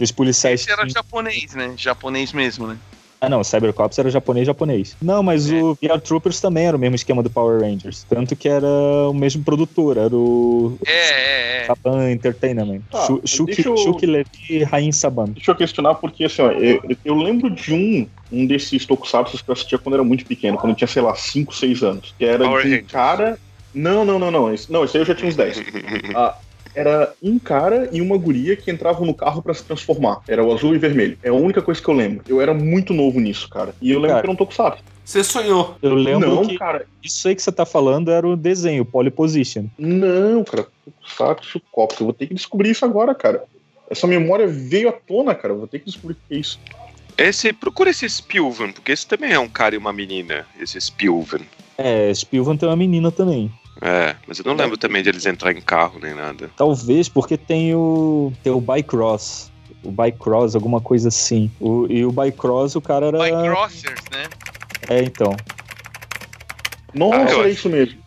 Os policiais Esse era japonês, né? Japonês mesmo, né? Ah, não, o Cybercops era japonês japonês. Não, mas É. o VR Troopers também era o mesmo esquema do Power Rangers. Tanto que era o mesmo produtor, era o É, é, é. Saban Entertainment. Tá, Shu- Shuki, eu- Shuki Levi e Rain Saban. Deixa eu questionar, porque assim, ó, eu, eu lembro de um, um desses tokusatsu que eu assistia quando eu era muito pequeno, quando eu tinha, sei lá, 5, 6 anos. Que era Power de um cara. Não, não, não, não. Esse, não, esse aí eu já tinha uns 10. Ah, [LAUGHS] era um cara e uma guria que entravam no carro pra se transformar. Era o azul e vermelho. É a única coisa que eu lembro. Eu era muito novo nisso, cara. E eu lembro Cara. que era um tokusatsu. Você sonhou. Eu lembro não, que cara. isso aí que você tá falando era o desenho, Poly Position. Não, cara. Tokusatsu Cops. Eu vou ter que descobrir isso agora, cara. Essa memória veio à tona, cara. Eu vou ter que descobrir o que é isso. Esse, procura esse Spilvan, porque esse também é um cara e uma menina, esse Spilvan. É, Spilvan tem uma menina também. É, mas eu não lembro também de eles entrar em carro nem nada. Talvez porque tem o. tem o Bycross. O Bycross, alguma coisa assim. O, e o Bycross, o cara era. By Crossers, né? É, então. Nossa, Ah, é isso mesmo.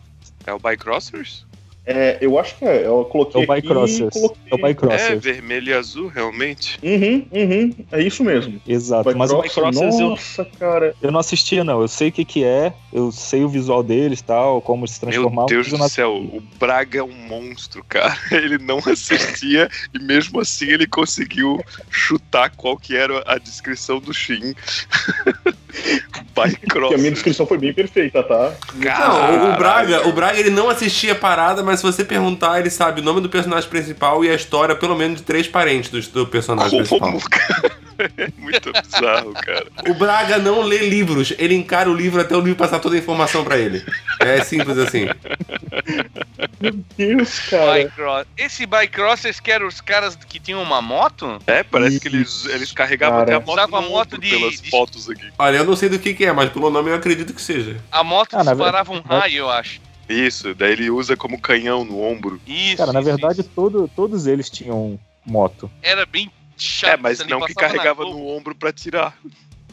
É o Bycrossers? É, eu acho que é. Eu É coloquei o aqui e Bycrossers. coloquei... É o É, Bycrossers. vermelho e azul, realmente. Uhum, uhum. É isso mesmo. Exato. Mas o Bycrossers, Bycrossers eu, nossa, cara. eu não assistia, não. Eu sei o que, que é, eu sei o visual deles tal, como se Meu transformar. Deus mas eu do céu, o Braga é um monstro, cara. [LAUGHS] Ele não assistia e mesmo assim ele conseguiu chutar qual que era a descrição do Shin. [LAUGHS] Bycross. [LAUGHS] Que a minha descrição foi bem perfeita, tá? Não, o- Braga, o Braga ele não assistia a parada, mas se você perguntar, ele sabe o nome do personagem principal e a história, pelo menos, de três parentes do, do personagem principal. [LAUGHS] Como, cara? É [LAUGHS] muito bizarro, cara. O Braga não lê livros, ele encara o livro até o livro passar toda a informação pra ele. É simples assim. Meu Deus, cara. Bycross. Esse Bycrossers que eram os caras que tinham uma moto? É, parece que eles, eles carregavam Cara. até a moto, Usava a moto de- pelas de- fotos aqui. Olha, eu não sei do que, que é, mas pelo nome eu acredito que seja. A moto Ah, disparava um raio, eu acho. Isso, daí ele usa como canhão no ombro. Isso. Cara, na isso, verdade, isso. todo, todos eles tinham moto. Era bem chato. É, mas não que carregava no ombro pra tirar.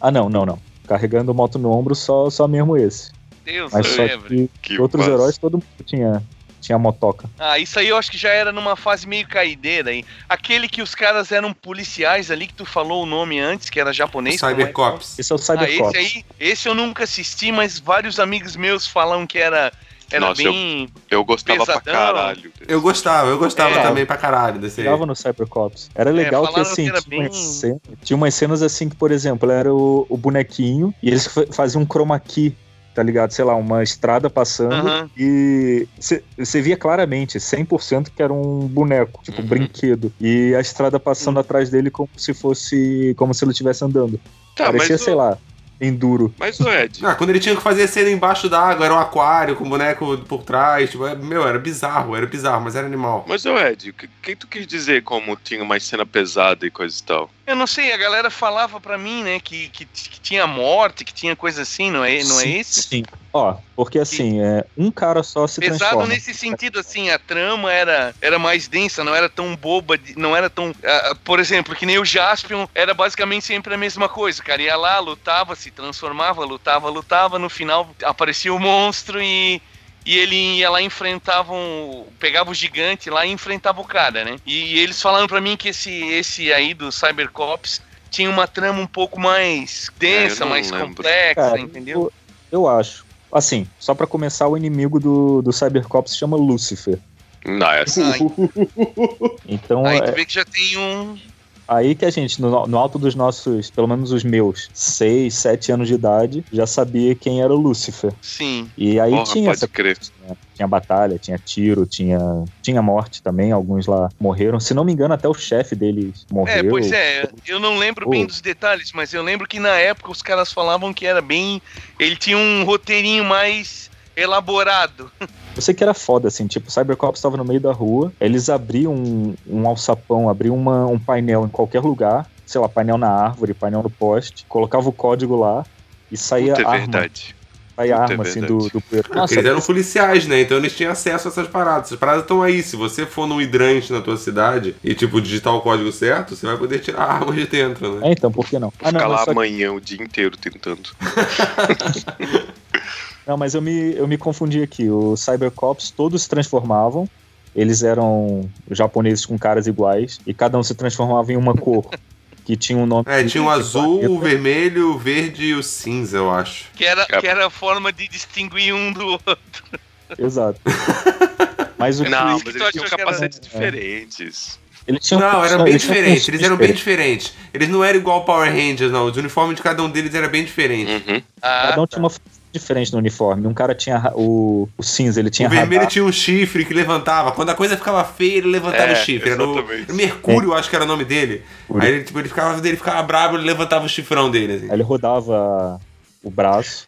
Ah, não, não, não. Carregando moto no ombro, só, só mesmo esse. Deus Mas só que Que outros massa. heróis, todo mundo tinha, tinha motoca. Ah, isso aí eu acho que já era numa fase meio caideira aí. Aquele que os caras eram policiais ali, que tu falou o nome antes, que era japonês. é? Cybercops. Esse é o Ah, Cybercops. esse aí, esse eu nunca assisti, mas vários amigos meus falam que era, era Nossa, bem. Eu gostava Pesadão. pra caralho. Eu gostava, eu gostava É. também pra caralho desse aí. No Cybercops. Era legal que É, falaram assim, que tinha, umas bem- cenas, tinha umas cenas assim que, por exemplo, era o, o bonequinho e eles fa- faziam um chroma key, tá ligado? Sei lá, uma estrada passando Aham. e você via claramente, 100% que era um boneco, tipo um Uhum. brinquedo. E a estrada passando atrás dele como se fosse, como se ele estivesse andando. Tá, Parecia, mas, sei o, lá, enduro. mas o Ed, Ah, quando ele tinha que fazer cena embaixo d'água, era um aquário com boneco por trás. Tipo, é- meu, era bizarro, era bizarro, mas era animal. mas o Ed, o que, que tu quis dizer como tinha mais cena pesada e coisa e tal? Eu não sei, a galera falava pra mim, né, que, que, que tinha morte, que tinha coisa assim, não é, não é Sim, esse? Sim. Ó, porque assim, é, um cara só se Pesado transforma. nesse sentido, assim, a trama era, era mais densa, não era tão boba, não era tão. ah, por exemplo, que nem o Jaspion era basicamente sempre a mesma coisa. O cara ia lá, lutava, se transformava, lutava, lutava, no final aparecia o monstro e. E ele ia lá e enfrentava um, pegava o gigante lá e enfrentava o cara, né? E, eles falaram pra mim que esse, esse aí do Cybercops tinha uma trama um pouco mais densa, É, mais lembro. complexa, Cara, entendeu? Eu, eu acho. Assim, só pra começar, o inimigo do, do Cybercops se chama Lucifer. Nice. Ai, [LAUGHS] Então, aí é, tu vê que já tem um. Aí que a gente, no, no alto dos nossos, pelo menos os meus, 6, 7 anos de idade, já sabia quem era o Lúcifer. Sim. E aí Porra, tinha essa crer. tinha, tinha batalha, tinha tiro, tinha, tinha morte também, alguns lá morreram. Se não me engano, até o chefe deles morreu. É, pois é, eu não lembro bem Oh. dos detalhes, mas eu lembro que na época os caras falavam que era bem. Ele tinha um roteirinho mais elaborado. [LAUGHS] Eu sei que era foda, assim, tipo, o Cybercops estava no meio da rua, eles abriam um, um alçapão, abriam uma- um painel em qualquer lugar, sei lá, painel na árvore, painel no poste, colocava o código lá e saía Puta, é arma, verdade. saía Puta, é arma, assim, verdade. do, do poeiro. Porque eles eram policiais, né? Então eles tinham acesso a essas paradas. Essas paradas estão aí. Se você for num hidrante na tua cidade e, tipo, digitar o código certo, você vai poder tirar a arma de dentro, né? É, então, por que não? Ah, não, Ficar lá que- amanhã o dia inteiro tentando. [LAUGHS] Não, mas eu me, eu me confundi aqui. Os Cybercops todos se transformavam. Eles eram japoneses com caras iguais. E cada um se transformava em uma cor. [LAUGHS] Que tinha um nome. É, tinha o azul, o vermelho, o verde e o cinza, eu acho. Que era, que era a forma de distinguir um do outro. Exato. [LAUGHS] Mas o que- Não, que mas eles tinham que era- capacetes É. diferentes. eles tinham Não, eram não, bem diferentes. Eles eram bem diferentes. Eles não eram igual Power Rangers, não. Os uniformes de cada um deles era bem diferente. Uhum. Ah, Cada um tinha uma função diferente no uniforme. Um cara tinha o, o cinza, ele tinha o vermelho radar. tinha um chifre que levantava. Quando a coisa ficava feia, ele levantava É, o chifre. Era o, exatamente. era o Mercúrio, eu acho que era o nome dele. Mercúrio. Aí ele, tipo, ele ficava, ele ficava bravo, ele levantava o chifrão dele. Assim. Aí ele rodava o braço.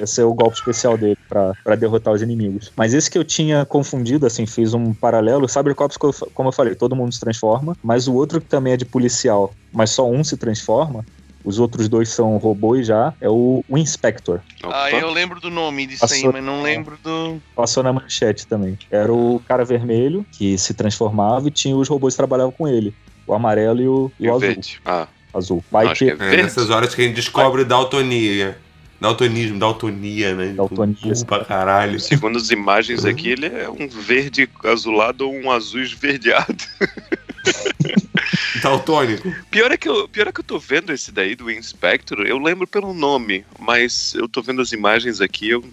Esse é o golpe especial dele pra, pra derrotar os inimigos. Mas esse que eu tinha confundido, assim, fiz um paralelo. O Cybercops, co- como eu falei, todo mundo se transforma. Mas o outro que também é de policial, mas só um se transforma. Os outros dois são robôs já. É o, o Inspector. ah, eu lembro do nome disso aí, Passou- mas não lembro do. Passou na manchete também. Era o cara vermelho que se transformava e tinha os robôs que trabalhavam com ele. O amarelo e o, e E o o azul. verde. Ah, Azul. Vai ter é É nessas horas que a gente descobre daltonia. Daltonismo, daltonia, né? Daltonia, Burro pra caralho. segundo as imagens Uhum. aqui, ele é um verde azulado ou um azul esverdeado. [LAUGHS] [LAUGHS] Daltônico. Pior é, que eu, pior é que eu tô vendo esse daí do Inspector, eu lembro pelo nome, mas eu tô vendo as imagens aqui, eu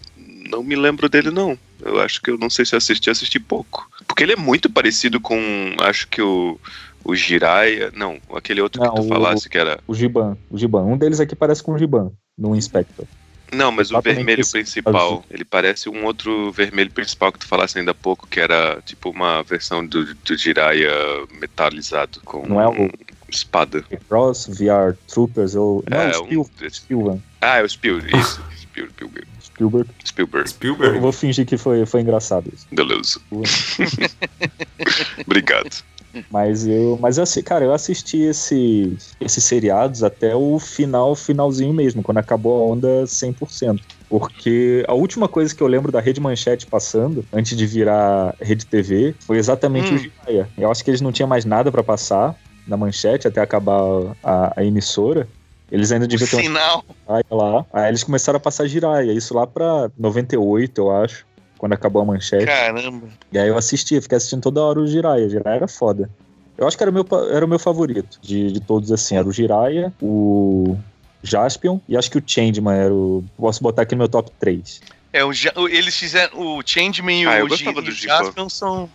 não me lembro dele não. Eu acho que eu não sei se eu assisti, assisti pouco. Porque ele é muito parecido com, acho que o, o Jiraiya, não, aquele outro Não, que tu o- falasse que era... O Giban. O Giban. Um deles aqui parece com o Giban, no Inspector. Não, mas o vermelho esse principal, ele parece um outro vermelho principal que tu falasse ainda há pouco, que era tipo uma versão do, do Jiraiya metalizado com Não é o- espada. Cross, VR Troopers, ou. Não, É, o um Spiel, desses. Spielberg. Ah, é o [LAUGHS] Spielberg, isso. Spielberg. Spielberg. Spielberg. Eu Spielberg. vou fingir que foi, foi engraçado isso. Beleza. [LAUGHS] [LAUGHS] Obrigado. Mas eu, mas eu, assi- cara, eu assisti esses, esses seriados até o final, finalzinho mesmo, quando acabou a onda 100%. Porque a última coisa que eu lembro da Rede Manchete passando, antes de virar Rede TV, foi exatamente Hum. o Jiraiya. Eu acho que eles não tinham mais nada pra passar na Manchete até acabar a, a emissora. Eles ainda deviam ter um. Jiraiya lá. Aí eles começaram a passar Jiraiya, isso lá pra 98, eu acho, quando acabou a Manchete. Caramba. E aí eu assistia, fiquei assistindo toda hora o Jiraiya. Jiraiya era foda. Eu acho que era o meu, era o meu favorito de, de todos, assim. Era o Jiraiya, o Jaspion e acho que o Changeman era o... Posso botar aqui no meu top 3. É, o, eles fizeram. O Changeman e Ah, eu o do. Jaspion são.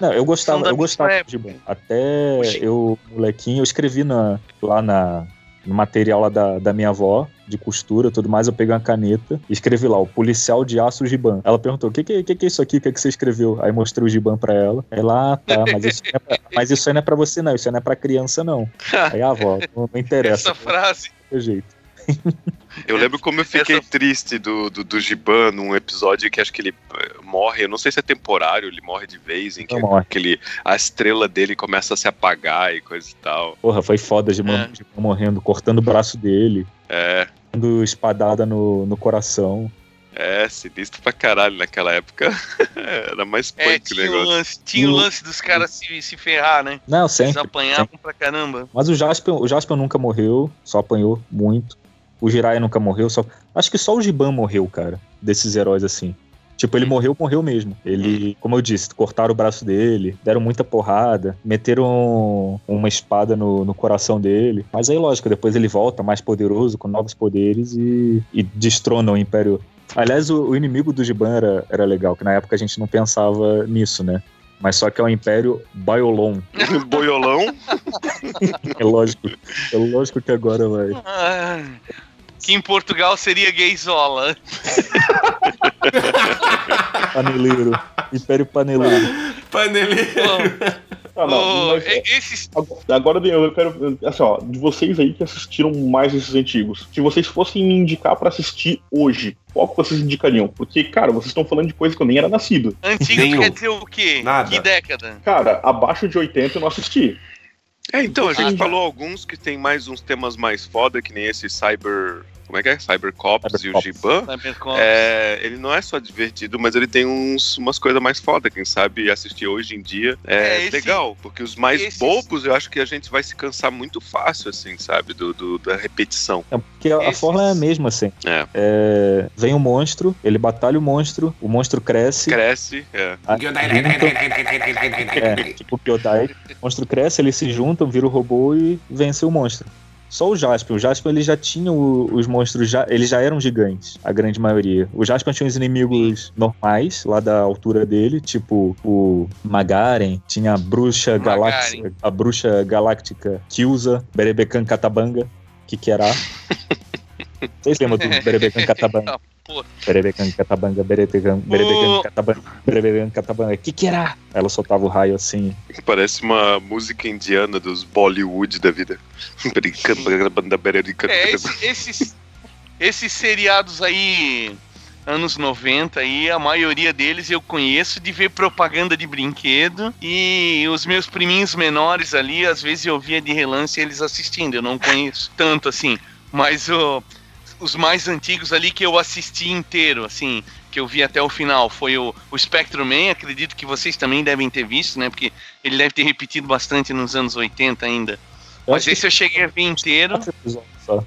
Não, eu gostava, eu gostava do Giban. Até eu, molequinho, eu escrevi na, lá na, no material lá da, da minha avó, de costura e tudo mais, eu peguei uma caneta e escrevi lá, o policial de aço Giban. Ela perguntou, o que, que, que, que é isso aqui? O que, que você escreveu? Aí mostrei o Giban pra ela. Ela, ah, tá, mas isso, é pra, mas isso aí não é pra você não, isso aí não é pra criança não. Aí, a avó, não, não interessa. Essa frase. jeito. Eu lembro como eu fiquei Essa- triste do, do, do Giban num episódio que acho que ele morre, eu não sei se é temporário, ele morre de vez, em que, que ele, a estrela dele começa a se apagar e coisa e tal. Porra, foi foda, Giban, É. Morrendo, cortando o braço dele, É, dando espadada no, no coração. é, sinistro pra caralho naquela época. [LAUGHS] Era mais É, punk o tinha o negócio. lance, tinha o No- lance dos caras se, se ferrar, né? Não, Eles sempre. apanhavam pra caramba. Mas o Jaspion, o Jaspion nunca morreu, só apanhou muito. O Jiraiya nunca morreu, só. Acho que só o Giban morreu, cara, desses heróis assim. Tipo, ele morreu, morreu mesmo. Ele, como eu disse, cortaram o braço dele, deram muita porrada, meteram uma espada no, no coração dele. Mas aí, lógico, depois ele volta mais poderoso, com novos poderes e, e destrona o Império. Aliás, o, o inimigo do Giban era, era legal, que na época a gente não pensava nisso, né? mas só que é o Império Baiolon. [LAUGHS] Boiolão. É lógico. É lógico que agora vai. Que em Portugal seria gaysola. [LAUGHS] Paneleiro. Império Paneleiro. Paneleiro. Ah, não, mas- e- esses. Agora eu quero, assim, ó, de vocês aí que assistiram mais esses antigos, se vocês fossem me indicar pra assistir hoje, qual que vocês indicariam? Porque, cara, vocês estão falando de coisa que eu nem era nascido. Antigo quer dizer o quê? Nada. Que década? Cara, abaixo de 80 eu não assisti. É, então, a gente Ah, falou alguns que tem mais uns temas mais foda, que nem esse Cyber. Como é que é? Cybercops e o Cybercops. Giban. É, ele não é só divertido, mas ele tem uns, umas coisas mais foda. Quem sabe assistir hoje em dia é, É, esse- legal. Porque os mais esses- bobos, eu acho que a gente vai se cansar muito fácil, assim, sabe? Do, do- da repetição. É porque a, a Esses- fórmula é a mesma, assim. É. É, vem o monstro, ele batalha o monstro, o monstro cresce. Cresce, é. a- junta- é, tipo o Kyodai. O monstro cresce, eles se juntam, vira o robô e vence o monstro. Só o Jaspion. O Jaspion ele já tinha o- os monstros, já, eles já eram gigantes, a grande maioria. O Jaspion tinha os inimigos normais, lá da altura dele, tipo o Magaren, tinha a bruxa galáctica, a bruxa galáctica Kyuza, Berebekan Katabanga, Kikera. [LAUGHS] Vocês lembram do Berebekan [LAUGHS] Katabanga? Pô, Berebekan Katabanga, Berebekan, Berebekan Katabanga, Berebekan Katabanga, Kikera. Ela soltava o raio assim. Parece uma música indiana dos Bollywood da vida. [LAUGHS] Brincando, banda bererica. É, esse- esses, esses seriados aí, anos 90 aí, a maioria deles eu conheço de ver propaganda de brinquedo e os meus priminhos menores ali, às vezes eu via de relance eles assistindo, eu não conheço tanto assim, mas o- os mais antigos ali que eu assisti inteiro, assim, que eu vi até o final, foi o, o Spectrum Man, acredito que vocês também devem ter visto, né, porque ele deve ter repetido bastante nos anos 80 ainda. Eu Mas esse eu cheguei a ver inteiro.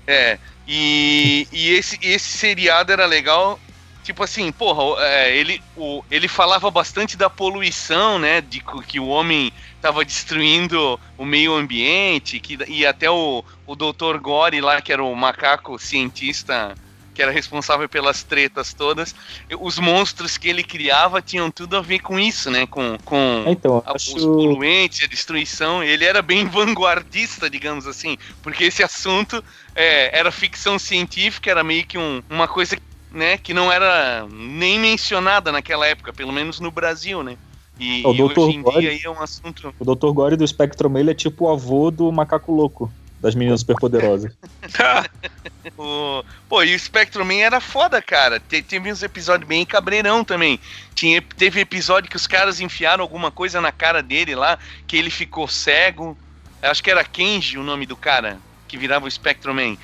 É, e, e esse, esse seriado era legal. Tipo assim, porra, é, ele, o, ele falava bastante da poluição, né? De que o homem tava destruindo o meio ambiente, que, e até o, o Dr. Gore lá, que era o macaco cientista que era responsável pelas tretas todas, os monstros que ele criava tinham tudo a ver com isso, né? Com, com Então, a- acho. os poluentes, a destruição. Ele era bem [LAUGHS] vanguardista, digamos assim, porque esse assunto é, era ficção científica, era meio que um- uma coisa né, que não era nem mencionada naquela época, pelo menos no Brasil, né? E, O e Dr. hoje em Gore- dia aí é um assunto. O Dr. Gore do Spectrum ele é tipo o avô do macaco louco das meninas superpoderosas. [LAUGHS] [LAUGHS] O... Pô, e o Spectrum Man era foda, cara. Te- Teve uns episódios bem cabreirão também. Tinha, teve episódio que os caras enfiaram alguma coisa na cara dele lá, que ele ficou cego. Acho que era Kenji o nome do cara, que virava o Spectrum Man.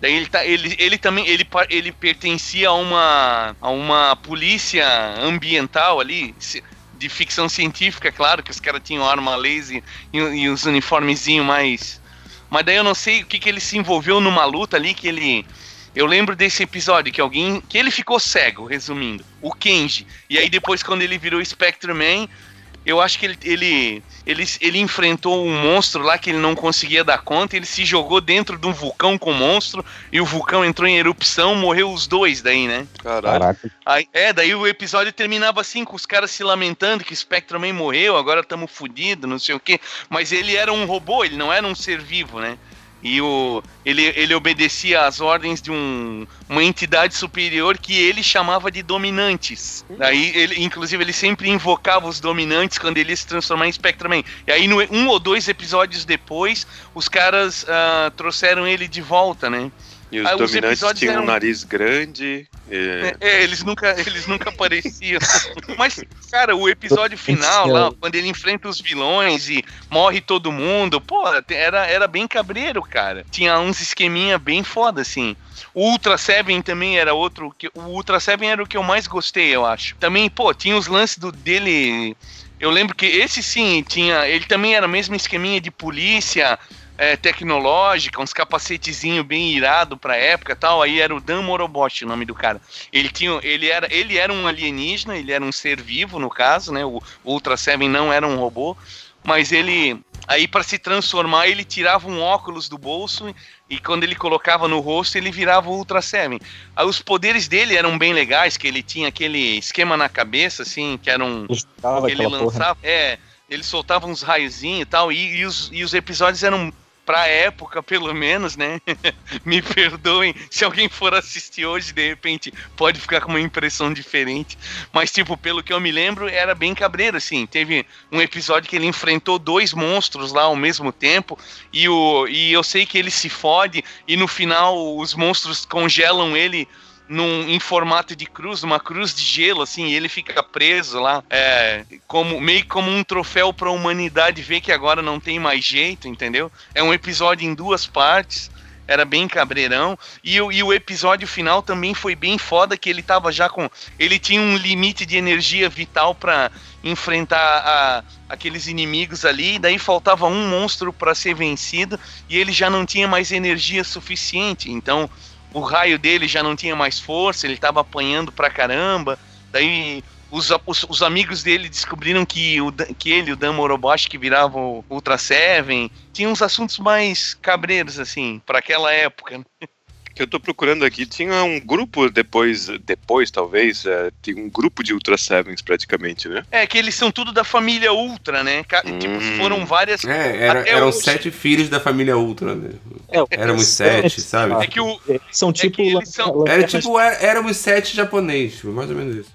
Daí ele, tá, ele, ele também ele, ele pertencia a uma, a uma polícia ambiental ali, de ficção científica, claro, que os caras tinham arma laser e, e os uniformezinhos mais. Mas daí eu não sei o que, que ele se envolveu numa luta ali que ele. Eu lembro desse episódio que alguém. que ele ficou cego, resumindo. O Kenji. E aí depois, quando ele virou Spectre Man, eu acho que ele, ele, ele, ele enfrentou um monstro lá que ele não conseguia dar conta. Ele se jogou dentro de um vulcão com o monstro. E o vulcão entrou em erupção, morreu os dois daí, né? Caralho. Caraca. Aí, é, daí o episódio terminava assim, com os caras se lamentando que o Spectrum Man morreu, agora estamos fodidos, não sei o quê. Mas ele era um robô, ele não era um ser vivo, né? E o, ele, ele obedecia às ordens de um, uma entidade superior que ele chamava de dominantes. Daí, ele, inclusive, ele sempre invocava os dominantes quando ele ia se transformar em Spectrum Man. E aí, no, um ou dois episódios depois, os caras ah, trouxeram ele de volta, né? E os Ah, os dominantes tinham eram- um nariz grande. é, É, eles nunca, eles nunca [LAUGHS] apareciam. Mas, cara, o episódio final lá, quando ele enfrenta os vilões e morre todo mundo, pô, era, era bem cabreiro, cara. Tinha uns esqueminha bem foda, assim. O Ultra Seven também era outro. Que, o Ultra Seven era o que eu mais gostei, eu acho. Também, pô, tinha os lances do, dele. Eu lembro que esse sim tinha. Ele também era o mesmo esqueminha de polícia. É, tecnológica, uns capacetezinho bem irado pra época e tal. Aí era o Dan Morobot, o nome do cara. Ele tinha, ele era, ele era um alienígena, ele era um ser vivo no caso, né? O Ultra Seven não era um robô, mas ele Aí para se transformar ele tirava um óculos do bolso e quando ele colocava no rosto ele virava o Ultra Seven. Aí os poderes dele eram bem legais, que ele tinha aquele esquema na cabeça assim, que era um que ele porra. lançava, é, ele soltava uns raiozinhos e tal, e, e os, e os episódios eram pra época, pelo menos, né? [LAUGHS] Me perdoem se alguém for assistir hoje, de repente pode ficar com uma impressão diferente. Mas, tipo, pelo que eu me lembro, era bem cabreiro, assim. Teve um episódio que ele enfrentou dois monstros lá ao mesmo tempo, e, o, e eu sei que ele se fode, e no final os monstros congelam ele num, em formato de cruz, uma cruz de gelo, assim, e ele fica preso lá, é, como, meio como um troféu pra humanidade ver que agora não tem mais jeito, entendeu? É um episódio em duas partes, era bem cabreirão, e, o- e o episódio final também foi bem foda, que ele tava já com... Ele tinha um limite de energia vital pra enfrentar a- aqueles inimigos ali, daí faltava um monstro pra ser vencido, e ele já não tinha mais energia suficiente, então o raio dele já não tinha mais força, ele tava apanhando pra caramba. Daí os, os, os amigos dele descobriram que, o, que ele, o Dan Moroboshi, que virava o Ultra Seven, tinha uns assuntos mais cabreiros, assim, pra aquela época. Que eu tô procurando aqui, tinha um grupo depois, depois talvez, é, tem um grupo de Ultra Sevens praticamente, né? É, que eles são tudo da família Ultra, né? Ca- Tipo, foram várias. É, era- eram sete filhos da família Ultra, né? É, Éramos sete, sabe? É que o. São tipo. eles são- Era tipo, éramos sete japonês, tipo, mais ou menos isso.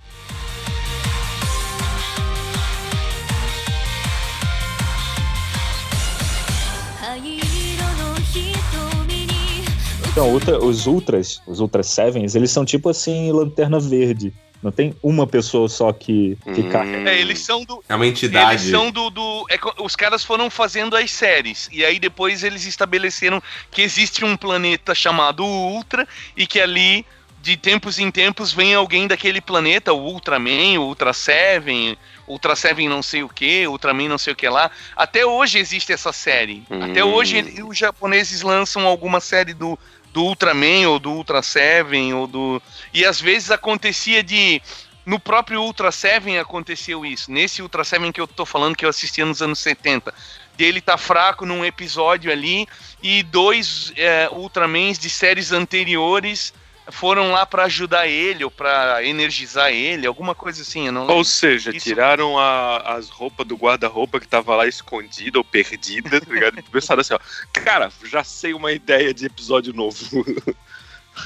Então, ultra- os Ultras, os Ultra Sevens, eles são tipo assim, lanterna verde. Não tem uma pessoa só que, que carrega. É, eles são do. É uma entidade. Eles são do. do- é os caras foram fazendo as séries. E aí depois eles estabeleceram que existe um planeta chamado Ultra e que ali, de tempos em tempos, vem alguém daquele planeta, o Ultraman, o Ultra Seven, Ultra Seven não sei o que, Ultraman não sei o que lá. Até hoje existe essa série. Até Hum. hoje ele- os japoneses lançam alguma série do, do Ultraman ou do Ultra Seven ou do. E às vezes acontecia de. No próprio Ultra Seven aconteceu isso. Nesse Ultra Seven que eu tô falando que eu assistia nos anos 70. Dele tá fraco num episódio ali e dois é, Ultramans de séries anteriores foram lá pra ajudar ele ou pra energizar ele, alguma coisa assim. Eu não Ou seja, Isso. tiraram a- as roupas do guarda-roupa que tava lá escondida ou perdida, tá ligado? E [LAUGHS] pensaram assim, ó, cara, já sei uma ideia de episódio novo. [LAUGHS]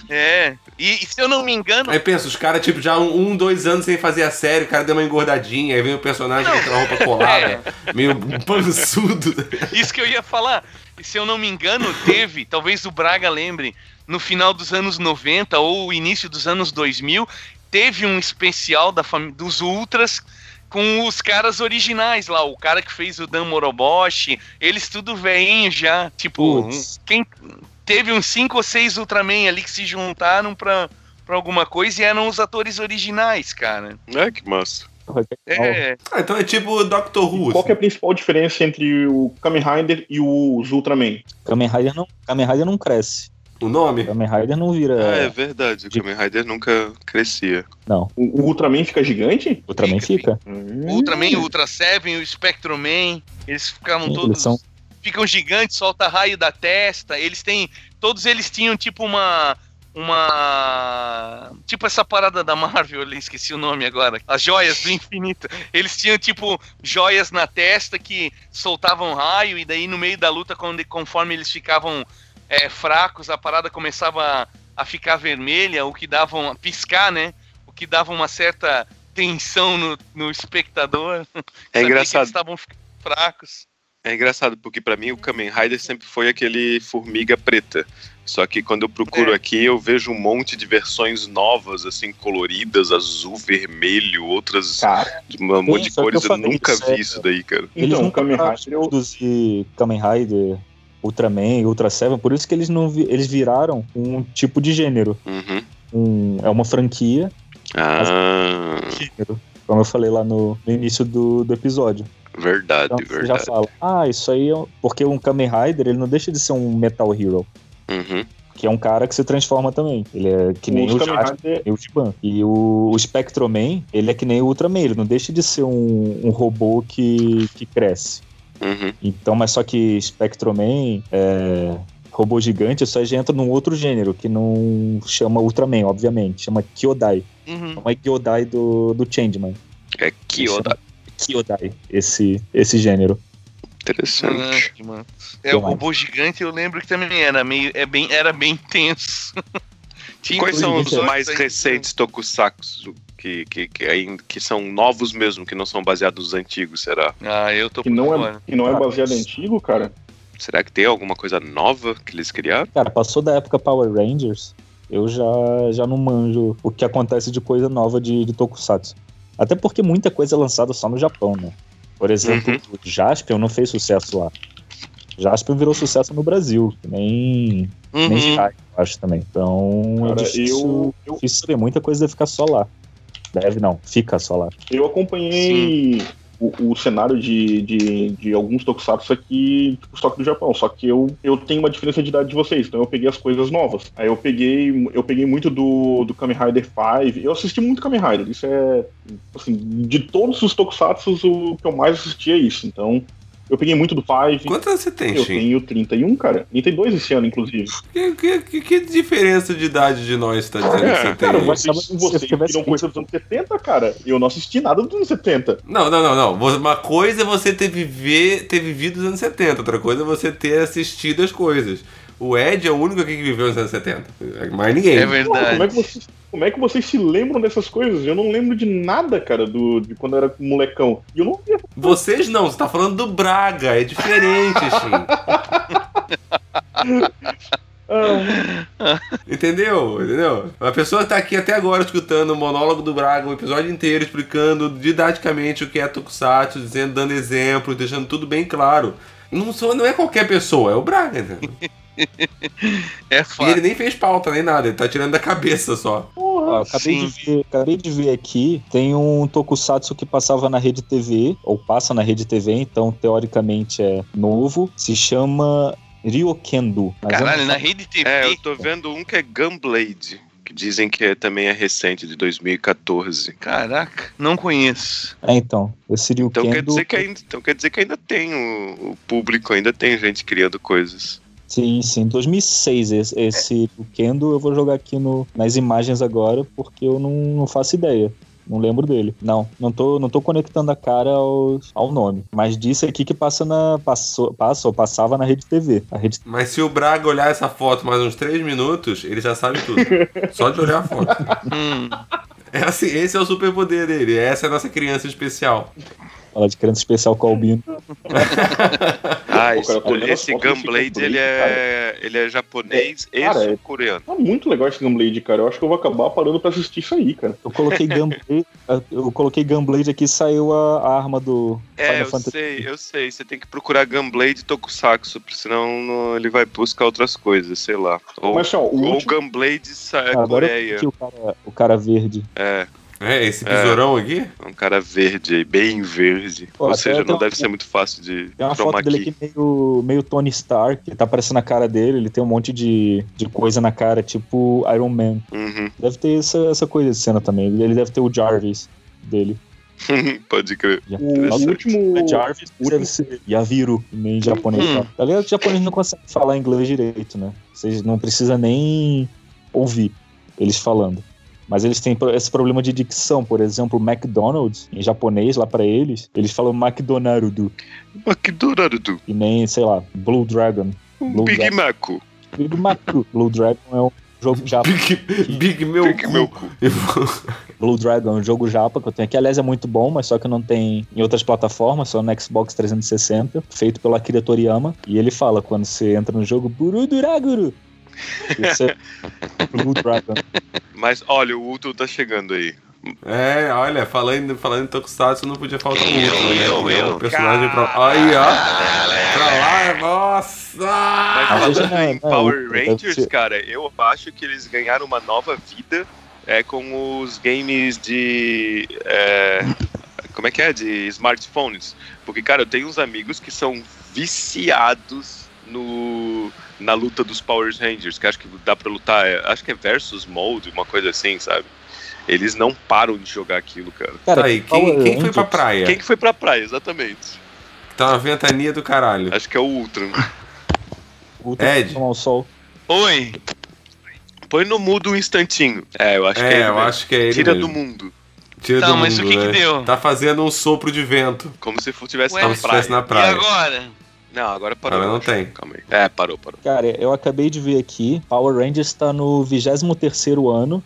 É. E, e se eu não me engano, Aí pensa, os caras, tipo, já um, um, dois anos sem fazer a série, o cara deu uma engordadinha, aí vem o personagem com aquela roupa colada, [LAUGHS] meio pançudo. Isso que eu ia falar. E se eu não me engano, teve, talvez o Braga lembre, no final dos anos 90 ou início dos anos 2000, teve um especial da dos Ultras com os caras originais lá, o cara que fez o Dan Moroboshi, eles tudo velhinho já, tipo, um- quem teve uns cinco ou seis Ultraman ali que se juntaram pra, pra alguma coisa e eram os atores originais, cara. É, que massa. É, Ah, então é tipo Doctor Who. Qual que é a principal diferença entre o Kamen Rider e os Ultraman? Kamen Rider não, Kamen Rider não cresce. O nome? Kamen Rider não vira. Ah, é verdade, o Kamen Rider nunca crescia. Não. O, o Ultraman fica gigante? Ultraman fica. o Ultraman, o Ultra Seven, o Spectroman, eles ficavam Sim, todos eles são- ficam gigantes, solta raio da testa. Eles têm. Todos eles tinham tipo uma. Uma. Tipo essa parada da Marvel, eu esqueci o nome agora. As joias do infinito. Eles tinham tipo joias na testa que soltavam raio, e daí no meio da luta, quando, conforme eles ficavam é, fracos, a parada começava a, ficar vermelha, o que dava uma. piscar, né? O que dava uma certa tensão no, no espectador. [LAUGHS] É engraçado. Eles estavam ficando fracos. É engraçado, porque pra mim o Kamen Rider sempre foi aquele formiga preta. Só que quando eu procuro É. aqui, eu vejo um monte de versões novas, assim, coloridas, azul, vermelho, outras Cara, de um monte de cores. eu Eu nunca isso, vi é- isso daí, cara. Eles então, o nunca Kamen pararam Rider produzir Kamen Rider, Ultraman, Ultra Seven, por isso que eles não vi- eles viraram um tipo de gênero. Uhum. Um, é uma franquia, Ah, gênero, como eu falei lá no, no início do, do episódio. verdade, Então você já verdade. fala, ah, isso aí é. Porque um Kamen Rider, ele não deixa de ser um Metal Hero. Uhum. Que é um cara que se transforma também. Ele é que nem o Kamen Jasper Rider- e o. E o, o Spectroman, ele é que nem o Ultraman. Ele não deixa de ser um, um robô que, que cresce. Uhum. Então, mas só que Spectroman, é, robô gigante, só já entra num outro gênero, que não chama Ultraman, obviamente. Chama Kyodai. Uhum. Não é Kyodai do, do Changeman. É Kyoda. Kyodai, esse, esse gênero. Interessante. Ah, mano. É, o robô gigante eu lembro que também era meio. É bem, era bem tenso. [LAUGHS] Tinha Quais são os mais aí- recentes tokusatsu que, que, que, ainda- que são novos mesmo, que não são baseados nos antigos, será? Ah, eu tô Que não é, que não é baseado em antigo, cara. Será que tem alguma coisa nova que eles criaram? Cara, passou da época Power Rangers, eu já, já não manjo o que acontece de coisa nova de, de Tokusatsu. Até porque muita coisa é lançada só no Japão, né? Por exemplo, Uhum. o Jaspion não fez sucesso lá. Jaspion virou sucesso no Brasil, que nem, nem Uhum. Sky, eu acho também. Então Cara, é difícil, eu- eu- difícil saber. Muita coisa deve ficar só lá. Deve não, fica só lá. Eu acompanhei o, o cenário de, de, de alguns tokusatsu aqui, tipo, só que do Japão. Só que eu, eu tenho uma diferença de idade de vocês, então eu peguei as coisas novas. Aí eu peguei, eu peguei muito do, do Kamen Rider 5. Eu assisti muito Kamen Rider. Isso é, assim, de todos os tokusatsu, o que eu mais assisti é isso. Então, eu peguei muito do 5. Quantos anos você tem, Eu Shin? tenho 31, cara. 32 esse ano, inclusive. Que, que, que, que diferença de idade de nós tá dizendo que você tem? Cara, aí? vocês, vocês viram coisa dos anos 70, cara. Eu não assisti nada dos anos 70. Não, não, não, não. Você- Uma coisa é você ter, viver, ter vivido os anos 70, outra coisa é você ter assistido as coisas. O Ed é o único aqui que viveu nos anos 70. Mais ninguém. É Pô, verdade. como, é que vocês, como é que vocês se lembram dessas coisas? Eu não lembro de nada, cara, do, de quando eu era molecão. E eu não via. Vocês não, você tá falando do Braga, é diferente, [LAUGHS] Shin. Ah, Entendeu? Entendeu? A pessoa tá aqui até agora escutando o monólogo do Braga, o episódio inteiro, explicando didaticamente o que é Tokusatsu, dizendo, dando exemplos, deixando tudo bem claro. Não, sou, não é qualquer pessoa, é o Braga, [LAUGHS] entendeu? É E fato. ele nem fez pauta, nem nada, ele tá tirando da cabeça só. Ó, acabei, de ver, acabei de ver aqui, tem um tokusatsu que passava na rede TV, ou passa na rede TV, então teoricamente é novo, se chama Ryokendo. Caralho, não na rede TV. É, eu tô vendo um que é Gunblade, que dizem que é, também é recente, de 2014. Caraca, não conheço. É, então, esse Ryokendo... Então quer dizer que ainda, então quer dizer que ainda tem o, o público, ainda tem gente criando coisas. Sim, sim, 2006 esse, esse Ryokendo eu vou jogar aqui no, nas imagens agora, porque eu não, não faço ideia. Não lembro dele. Não, não tô, não tô conectando a cara ao, ao nome. Mas disse aqui que passa na. Passou, passa ou passava na rede TV. A rede Mas se o Braga olhar essa foto mais uns 3 minutos, ele já sabe tudo. [LAUGHS] Só de olhar a foto. Hum, É assim, esse é o superpoder dele, essa é a nossa criança especial. fala de criança especial com Albino. [LAUGHS] Ah, Pô, esse, cara, esse Gunblade, ele é, ele é japonês e Cara, é- sul-coreano. tá muito legal esse Gunblade, cara. Eu acho que eu vou acabar parando pra assistir isso aí, cara. Eu coloquei Gunblade, eu coloquei Gunblade aqui e saiu a, a arma do É, Final eu Fantasy. sei, eu sei. Você tem que procurar Gunblade e Tokusatsu, porque senão não- ele vai buscar outras coisas, sei lá. Ou, Mas, ó, o ou último- Gunblade sa- Ah, Agora eu Coreia. vi o cara, o cara verde. É, É, esse besourão aqui? um cara verde aí, bem verde. Pô, Ou seja, não uma- deve ser muito fácil de Tem uma foto dele aqui meio, meio Tony Stark, que tá aparecendo a cara dele, ele tem um monte de, de coisa na cara, tipo Iron Man. Uhum. Deve ter essa, essa coisa de cena também. Ele deve ter o Jarvis dele. [LAUGHS] Pode crer. O, o último. É Jarvis deve ser Yaviru, nem japonês. Hum. Tá ligado o japonês não consegue falar inglês direito, né? Vocês não precisa nem ouvir eles falando. Mas eles têm esse problema de dicção. Por exemplo, McDonald's, em japonês, lá pra eles, eles falam McDonald's. McDonald's. E nem, sei lá, Blue Dragon. Blue Big Dragon. Mac. Big Mac. Blue Dragon é um jogo japa. Big, Big meu Big cu. meu [LAUGHS] cu. Blue Dragon é um jogo japa que eu tenho aqui. Aliás, é muito bom, mas só que não tem em outras plataformas, só no Xbox 360, feito pelo Akira Toriyama. E ele fala quando você entra no jogo, Buru Duraguru. É Blue Dragon. Mas olha, o Ultra tá chegando aí. É, olha, falando, falando em Tokusatsu, não podia faltar o Eu, outro, né? eu, É eu. personagem pra... Aí, ó. Pra lá, nossa! Mas falando não, em não, Power Rangers, cara, eu acho que eles ganharam uma nova vida é, com os games de. é, como é que é? De smartphones. Porque, cara, eu tenho uns amigos que são viciados no, na luta dos Power Rangers, que acho que dá pra lutar, é, acho que é versus mode, uma coisa assim, sabe? Eles não param de jogar aquilo, cara. Cara, Tá aí, quem, quem foi pra praia? Quem que foi pra praia, exatamente? Tá uma ventania do caralho. Acho que é o Ultron. [LAUGHS] Ultra Ed. tomar o sol. Oi. Põe no mudo um instantinho. É, eu acho que é É, ele eu mesmo. acho que é ele Tira mesmo. do mundo. Tira Tá, do mas mundo, o que que né? deu? Tá fazendo um sopro de vento. Como se estivesse Ué? na praia. na E praia. agora? Não, agora parou. Agora não tem. Calma aí. É, parou, parou. Cara, eu acabei de ver aqui, Power Rangers tá no 23º ano,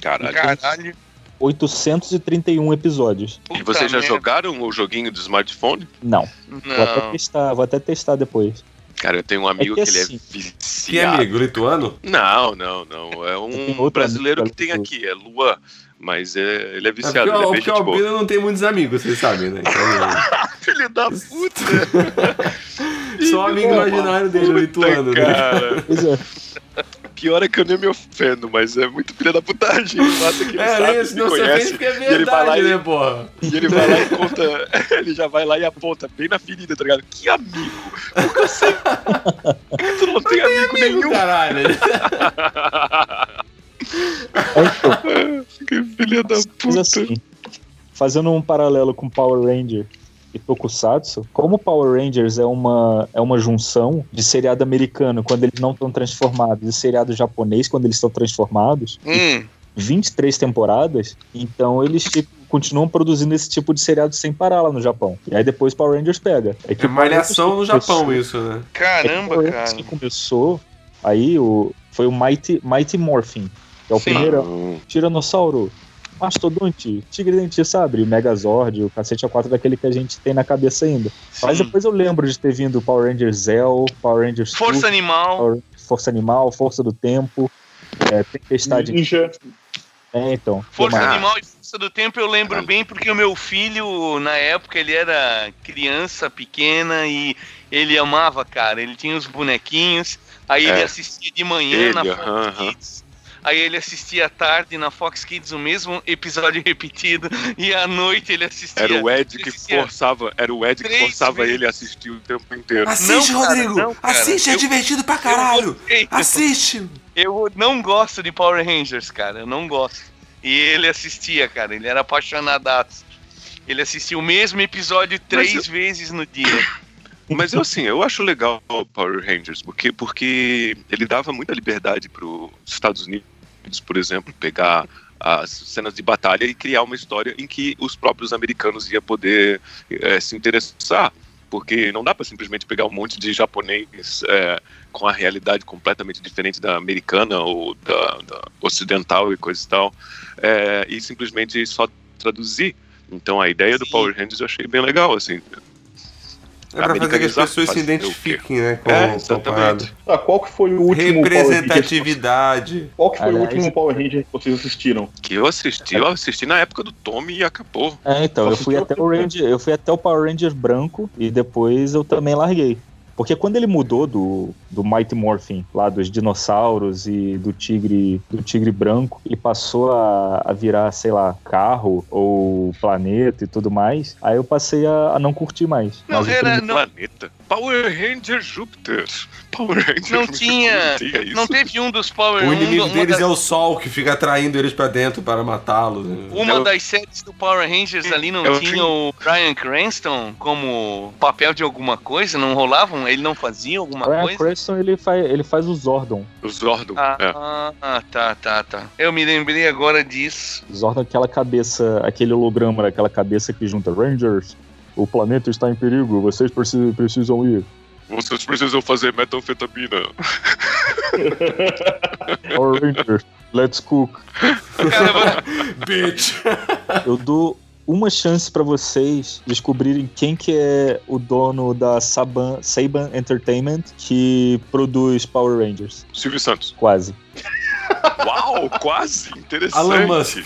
Caralho. Caralho. 831 episódios. E Puta vocês já merda. jogaram o joguinho do smartphone? Não, vou até Não. testar, vou até testar depois. Cara, eu tenho um amigo que que, ele é assim- Que viciado. amigo? Lituano? Não, não, não. É um brasileiro que tem que é aqui, é Luan. Mas é, ele é É viciado, porque, ele é o- bem porque o boa. Albino não tem muitos amigos, vocês sabem, né? Então, [LAUGHS] Filho da [LAUGHS] puta! só amigo imaginário dele, o lituano, né? Cara, [LAUGHS] Pois é, pior é que eu nem me ofendo, mas é muito filha da putagem. O fato é que ele É, sabe, se não conhece. porque é e ele vai lá verdade, e- né, porra? E ele vai lá e conta, ele já vai lá e aponta bem na ferida, tá ligado? Que amigo! Porque eu sei que tu não tem amigo nenhum. Caralho. Que filha da mas puta. assim, fazendo um paralelo com Power Ranger e Tokusatsu, como Power Rangers é uma, é uma junção de seriado americano quando eles não estão transformados e seriado japonês quando eles estão transformados, Hum, 23 temporadas, então eles tipo, continuam produzindo esse tipo de seriado sem parar lá no Japão. E aí depois Power Rangers pega. É que É malhação no Japão começou- isso, né? é caramba, Rangers cara. que começou, aí o, foi o Mighty, Mighty Morphin, é o Sim. primeiro Tiranossauro, Mastodonte, Tigre Dente Sabre, Megazord, o cacete A4 daquele que a gente tem na cabeça ainda. Mas Sim. depois eu lembro de ter vindo Power Rangers Zell, Power Rangers Força Animal. Power- Força Animal, Força do Tempo, é, Tempestade. Ninja. É, então. Força? Animal e Força do Tempo eu lembro bem porque o meu filho, na época, ele era criança pequena e ele amava, cara. Ele tinha os bonequinhos, aí ele É. assistia de manhã Ele, na Fox aham. Kids. Aí ele assistia à tarde na Fox Kids o mesmo episódio [LAUGHS] repetido e à noite ele assistia. Era o Ed que forçava, era o Ed que forçava vezes. ele a assistir o tempo inteiro. Assiste, Não, cara, Rodrigo! não, cara. Assiste, é Eu- divertido pra Eu caralho! gostei. Assiste! Eu não gosto de Power Rangers, cara. Eu não gosto. E ele assistia, cara. Ele era apaixonadaço. Ele assistia o mesmo episódio três eu- vezes no dia. Mas eu assim, eu acho legal o Power Rangers, porque, porque ele dava muita liberdade para os Estados Unidos, por exemplo, pegar as cenas de batalha e criar uma história em que os próprios americanos iam poder eh, se interessar. Porque não dá para simplesmente pegar um monte de japonês eh, com a realidade completamente diferente da americana ou da, da ocidental e coisa e tal, eh, e simplesmente só traduzir. Então a ideia do Sim. Power Rangers eu achei bem legal, assim. É pra fazer que as pessoas se identifiquem, né? Com, É, com a exatamente. parada. Ah, qual que foi o último? Representatividade. Qual que foi Aliás, o último Power Ranger que vocês assistiram? Que eu assisti, eu assisti na época do Tommy e acabou. É, então, eu fui até o Ranger, eu fui até o Power Ranger branco e depois eu também larguei. Porque quando ele mudou do, do Mighty Morphin, lá dos dinossauros e do tigre do tigre branco, e passou a, a virar, sei lá, carro ou planeta e tudo mais, aí eu passei a, a não curtir mais. Não, Mas era- primeiro- não- Planeta. Power Ranger Júpiter. Power Ranger Não tinha. não tinha isso. Não teve um dos Power O um- inimigo uma deles da- é o sol que fica atraindo eles pra dentro para matá-los. né? Uma Eu- das séries do Power Rangers ali não Eu tinha o Brian Cranston como papel de alguma coisa? Não rolavam? Ele não fazia alguma Brian coisa? Cranston, ele faz, ele faz o Zordon. O Zordon. Ah, é. ah, tá, tá, tá. Eu me lembrei agora disso. Zordon é aquela cabeça, aquele holograma daquela cabeça que junta Rangers. O planeta está em perigo, vocês preci- precisam ir. Vocês precisam fazer metanfetamina. [LAUGHS] Power Rangers, let's cook. [LAUGHS] Bitch! Eu dou uma chance pra vocês descobrirem quem que é o dono da Saban, Saban Entertainment que produz Power Rangers. Silvio Santos. Quase. Uau, quase. Interessante. Alan Musk.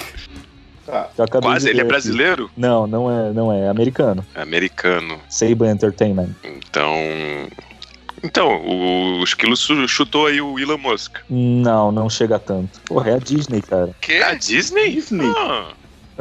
Tá. Quase, ele é aqui. brasileiro? Não, não é, não é, é americano. É americano. Saban Entertainment. Então. Então, o Esquilo chu- chutou aí o Elon Musk. Não, não chega tanto. Porra, é a Disney, cara. que? A Disney? Disney. Ah,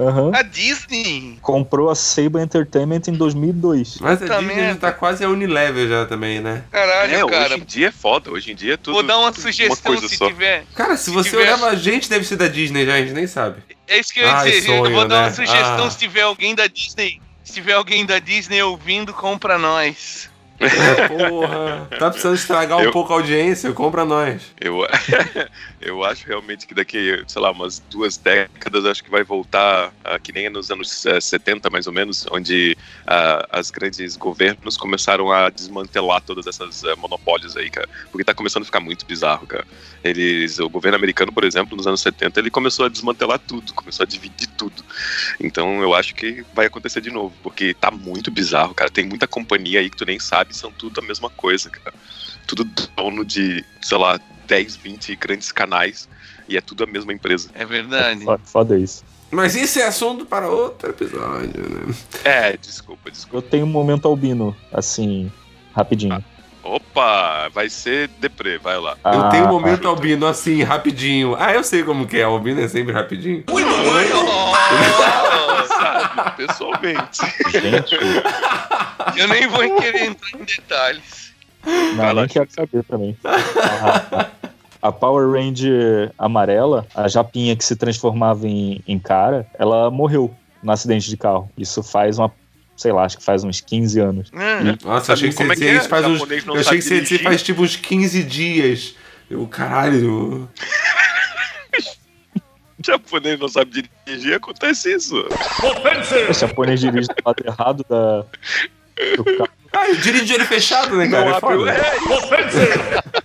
Aham. A Disney? Comprou a Saban Entertainment em 2002. Mas a Puta Disney merda. já tá quase a Unilever já também, né? Caralho, é, cara. hoje em dia é foda. Hoje em dia é tudo. Vou dar uma sugestão coisa se só. tiver. Cara, se Se você tiver- olhava a gente, deve ser da Disney já, a gente nem sabe. É isso que eu ia Ai, dizer. eu sonho, vou dar uma né? sugestão Ah. se tiver alguém da Disney Se tiver alguém da Disney ouvindo, compra nós. [LAUGHS] Porra, tá precisando estragar um Eu- pouco a audiência? Compra nós. Eu, [LAUGHS] eu acho realmente que daqui, sei lá, umas duas décadas, acho que vai voltar a, que nem nos anos eh, 70, mais ou menos, onde ah, as grandes governos começaram a desmantelar todas essas eh, monopólios aí, cara. Porque tá começando a ficar muito bizarro, cara. Eles, o governo americano, por exemplo, nos anos 70, ele começou a desmantelar tudo, começou a dividir tudo. Então eu acho que vai acontecer de novo, porque tá muito bizarro, cara. Tem muita companhia aí que tu nem sabe, são tudo a mesma coisa, cara. Tudo dono de, sei lá, 10, 20 grandes canais e é tudo a mesma empresa. É verdade. Foda- Foda isso. Mas isso é assunto para outro episódio, né? É, desculpa, desculpa. Eu tenho um momento albino, assim, rapidinho. Opa, vai ser deprê, vai lá. Eu Ah, tenho um momento albino assim, rapidinho. Ah, eu sei como que é. Albino é sempre rapidinho. [LAUGHS] Sabe, pessoalmente. Gente, Eu nem vou querer entrar em detalhes. não, nem quero saber também. A, a Power Ranger amarela, a japinha que se transformava em, em cara, ela morreu no acidente de carro. Isso faz uma, sei lá, acho que faz uns 15 anos. Hum, Nossa, achei que você é ia é? dizer isso faz uns. Eu achei que você ia dizer dirigir? faz tipo uns 15 dias. Eu, caralho. O [LAUGHS] japonês não sabe dirigir, acontece isso. O japonês dirige do lado errado da, do carro. Ah, eu dirijo de olho fechado, né, cara? Não É abre o- foda. É,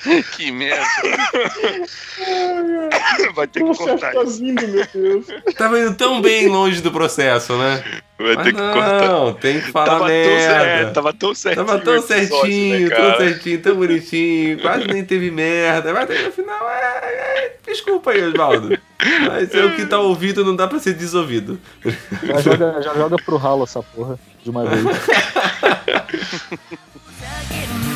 [LAUGHS] que merda. [LAUGHS] vai ter que cortar tá isso. vindo, meu Deus. Tava indo tão bem longe do processo, né? Vai Mas ter que cortar. não, tem que falar Tava tão, merda. é, tava tão certinho. Tava tão certinho, né, tão certinho, tão bonitinho, quase nem teve merda. Mas aí no final, é, é, desculpa aí, Osvaldo. Mas é o que tá ouvido, não dá pra ser desouvido. Já joga, já joga pro ralo essa porra de uma vez. [LAUGHS]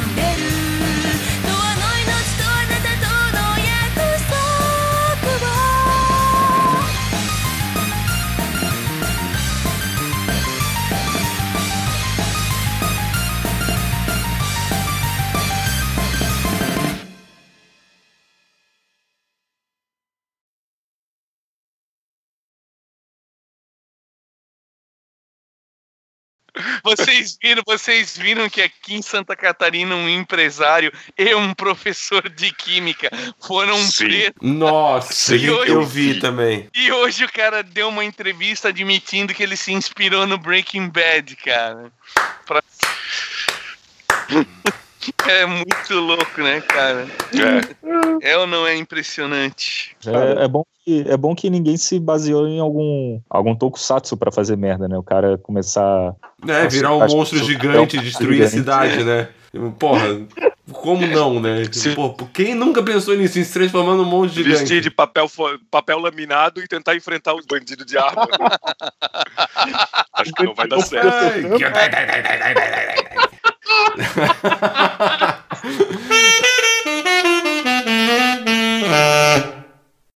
Vocês viram, vocês viram que aqui em Santa Catarina um empresário e um professor de química foram Sim. presos. Nossa, Sim, eu, eu vi vi. também. E hoje o cara deu uma entrevista admitindo que ele se inspirou no Breaking Bad, cara. Pra- [LAUGHS] É muito louco, né, cara? É. É ou não é impressionante? É, é bom que, é bom que ninguém se baseou em algum, algum tokusatsu pra fazer merda, né? O cara começar. É, virar um monstro gigante destruir a gigante. cidade, né? Porra, como não, né? Se- Pô, quem nunca pensou nisso, em se transformar num monstro Vestir gigante? de papel, papel laminado e tentar enfrentar os bandidos de arma. [LAUGHS] Acho que não vai dar certo. [LAUGHS] Ah! [LAUGHS] [LAUGHS]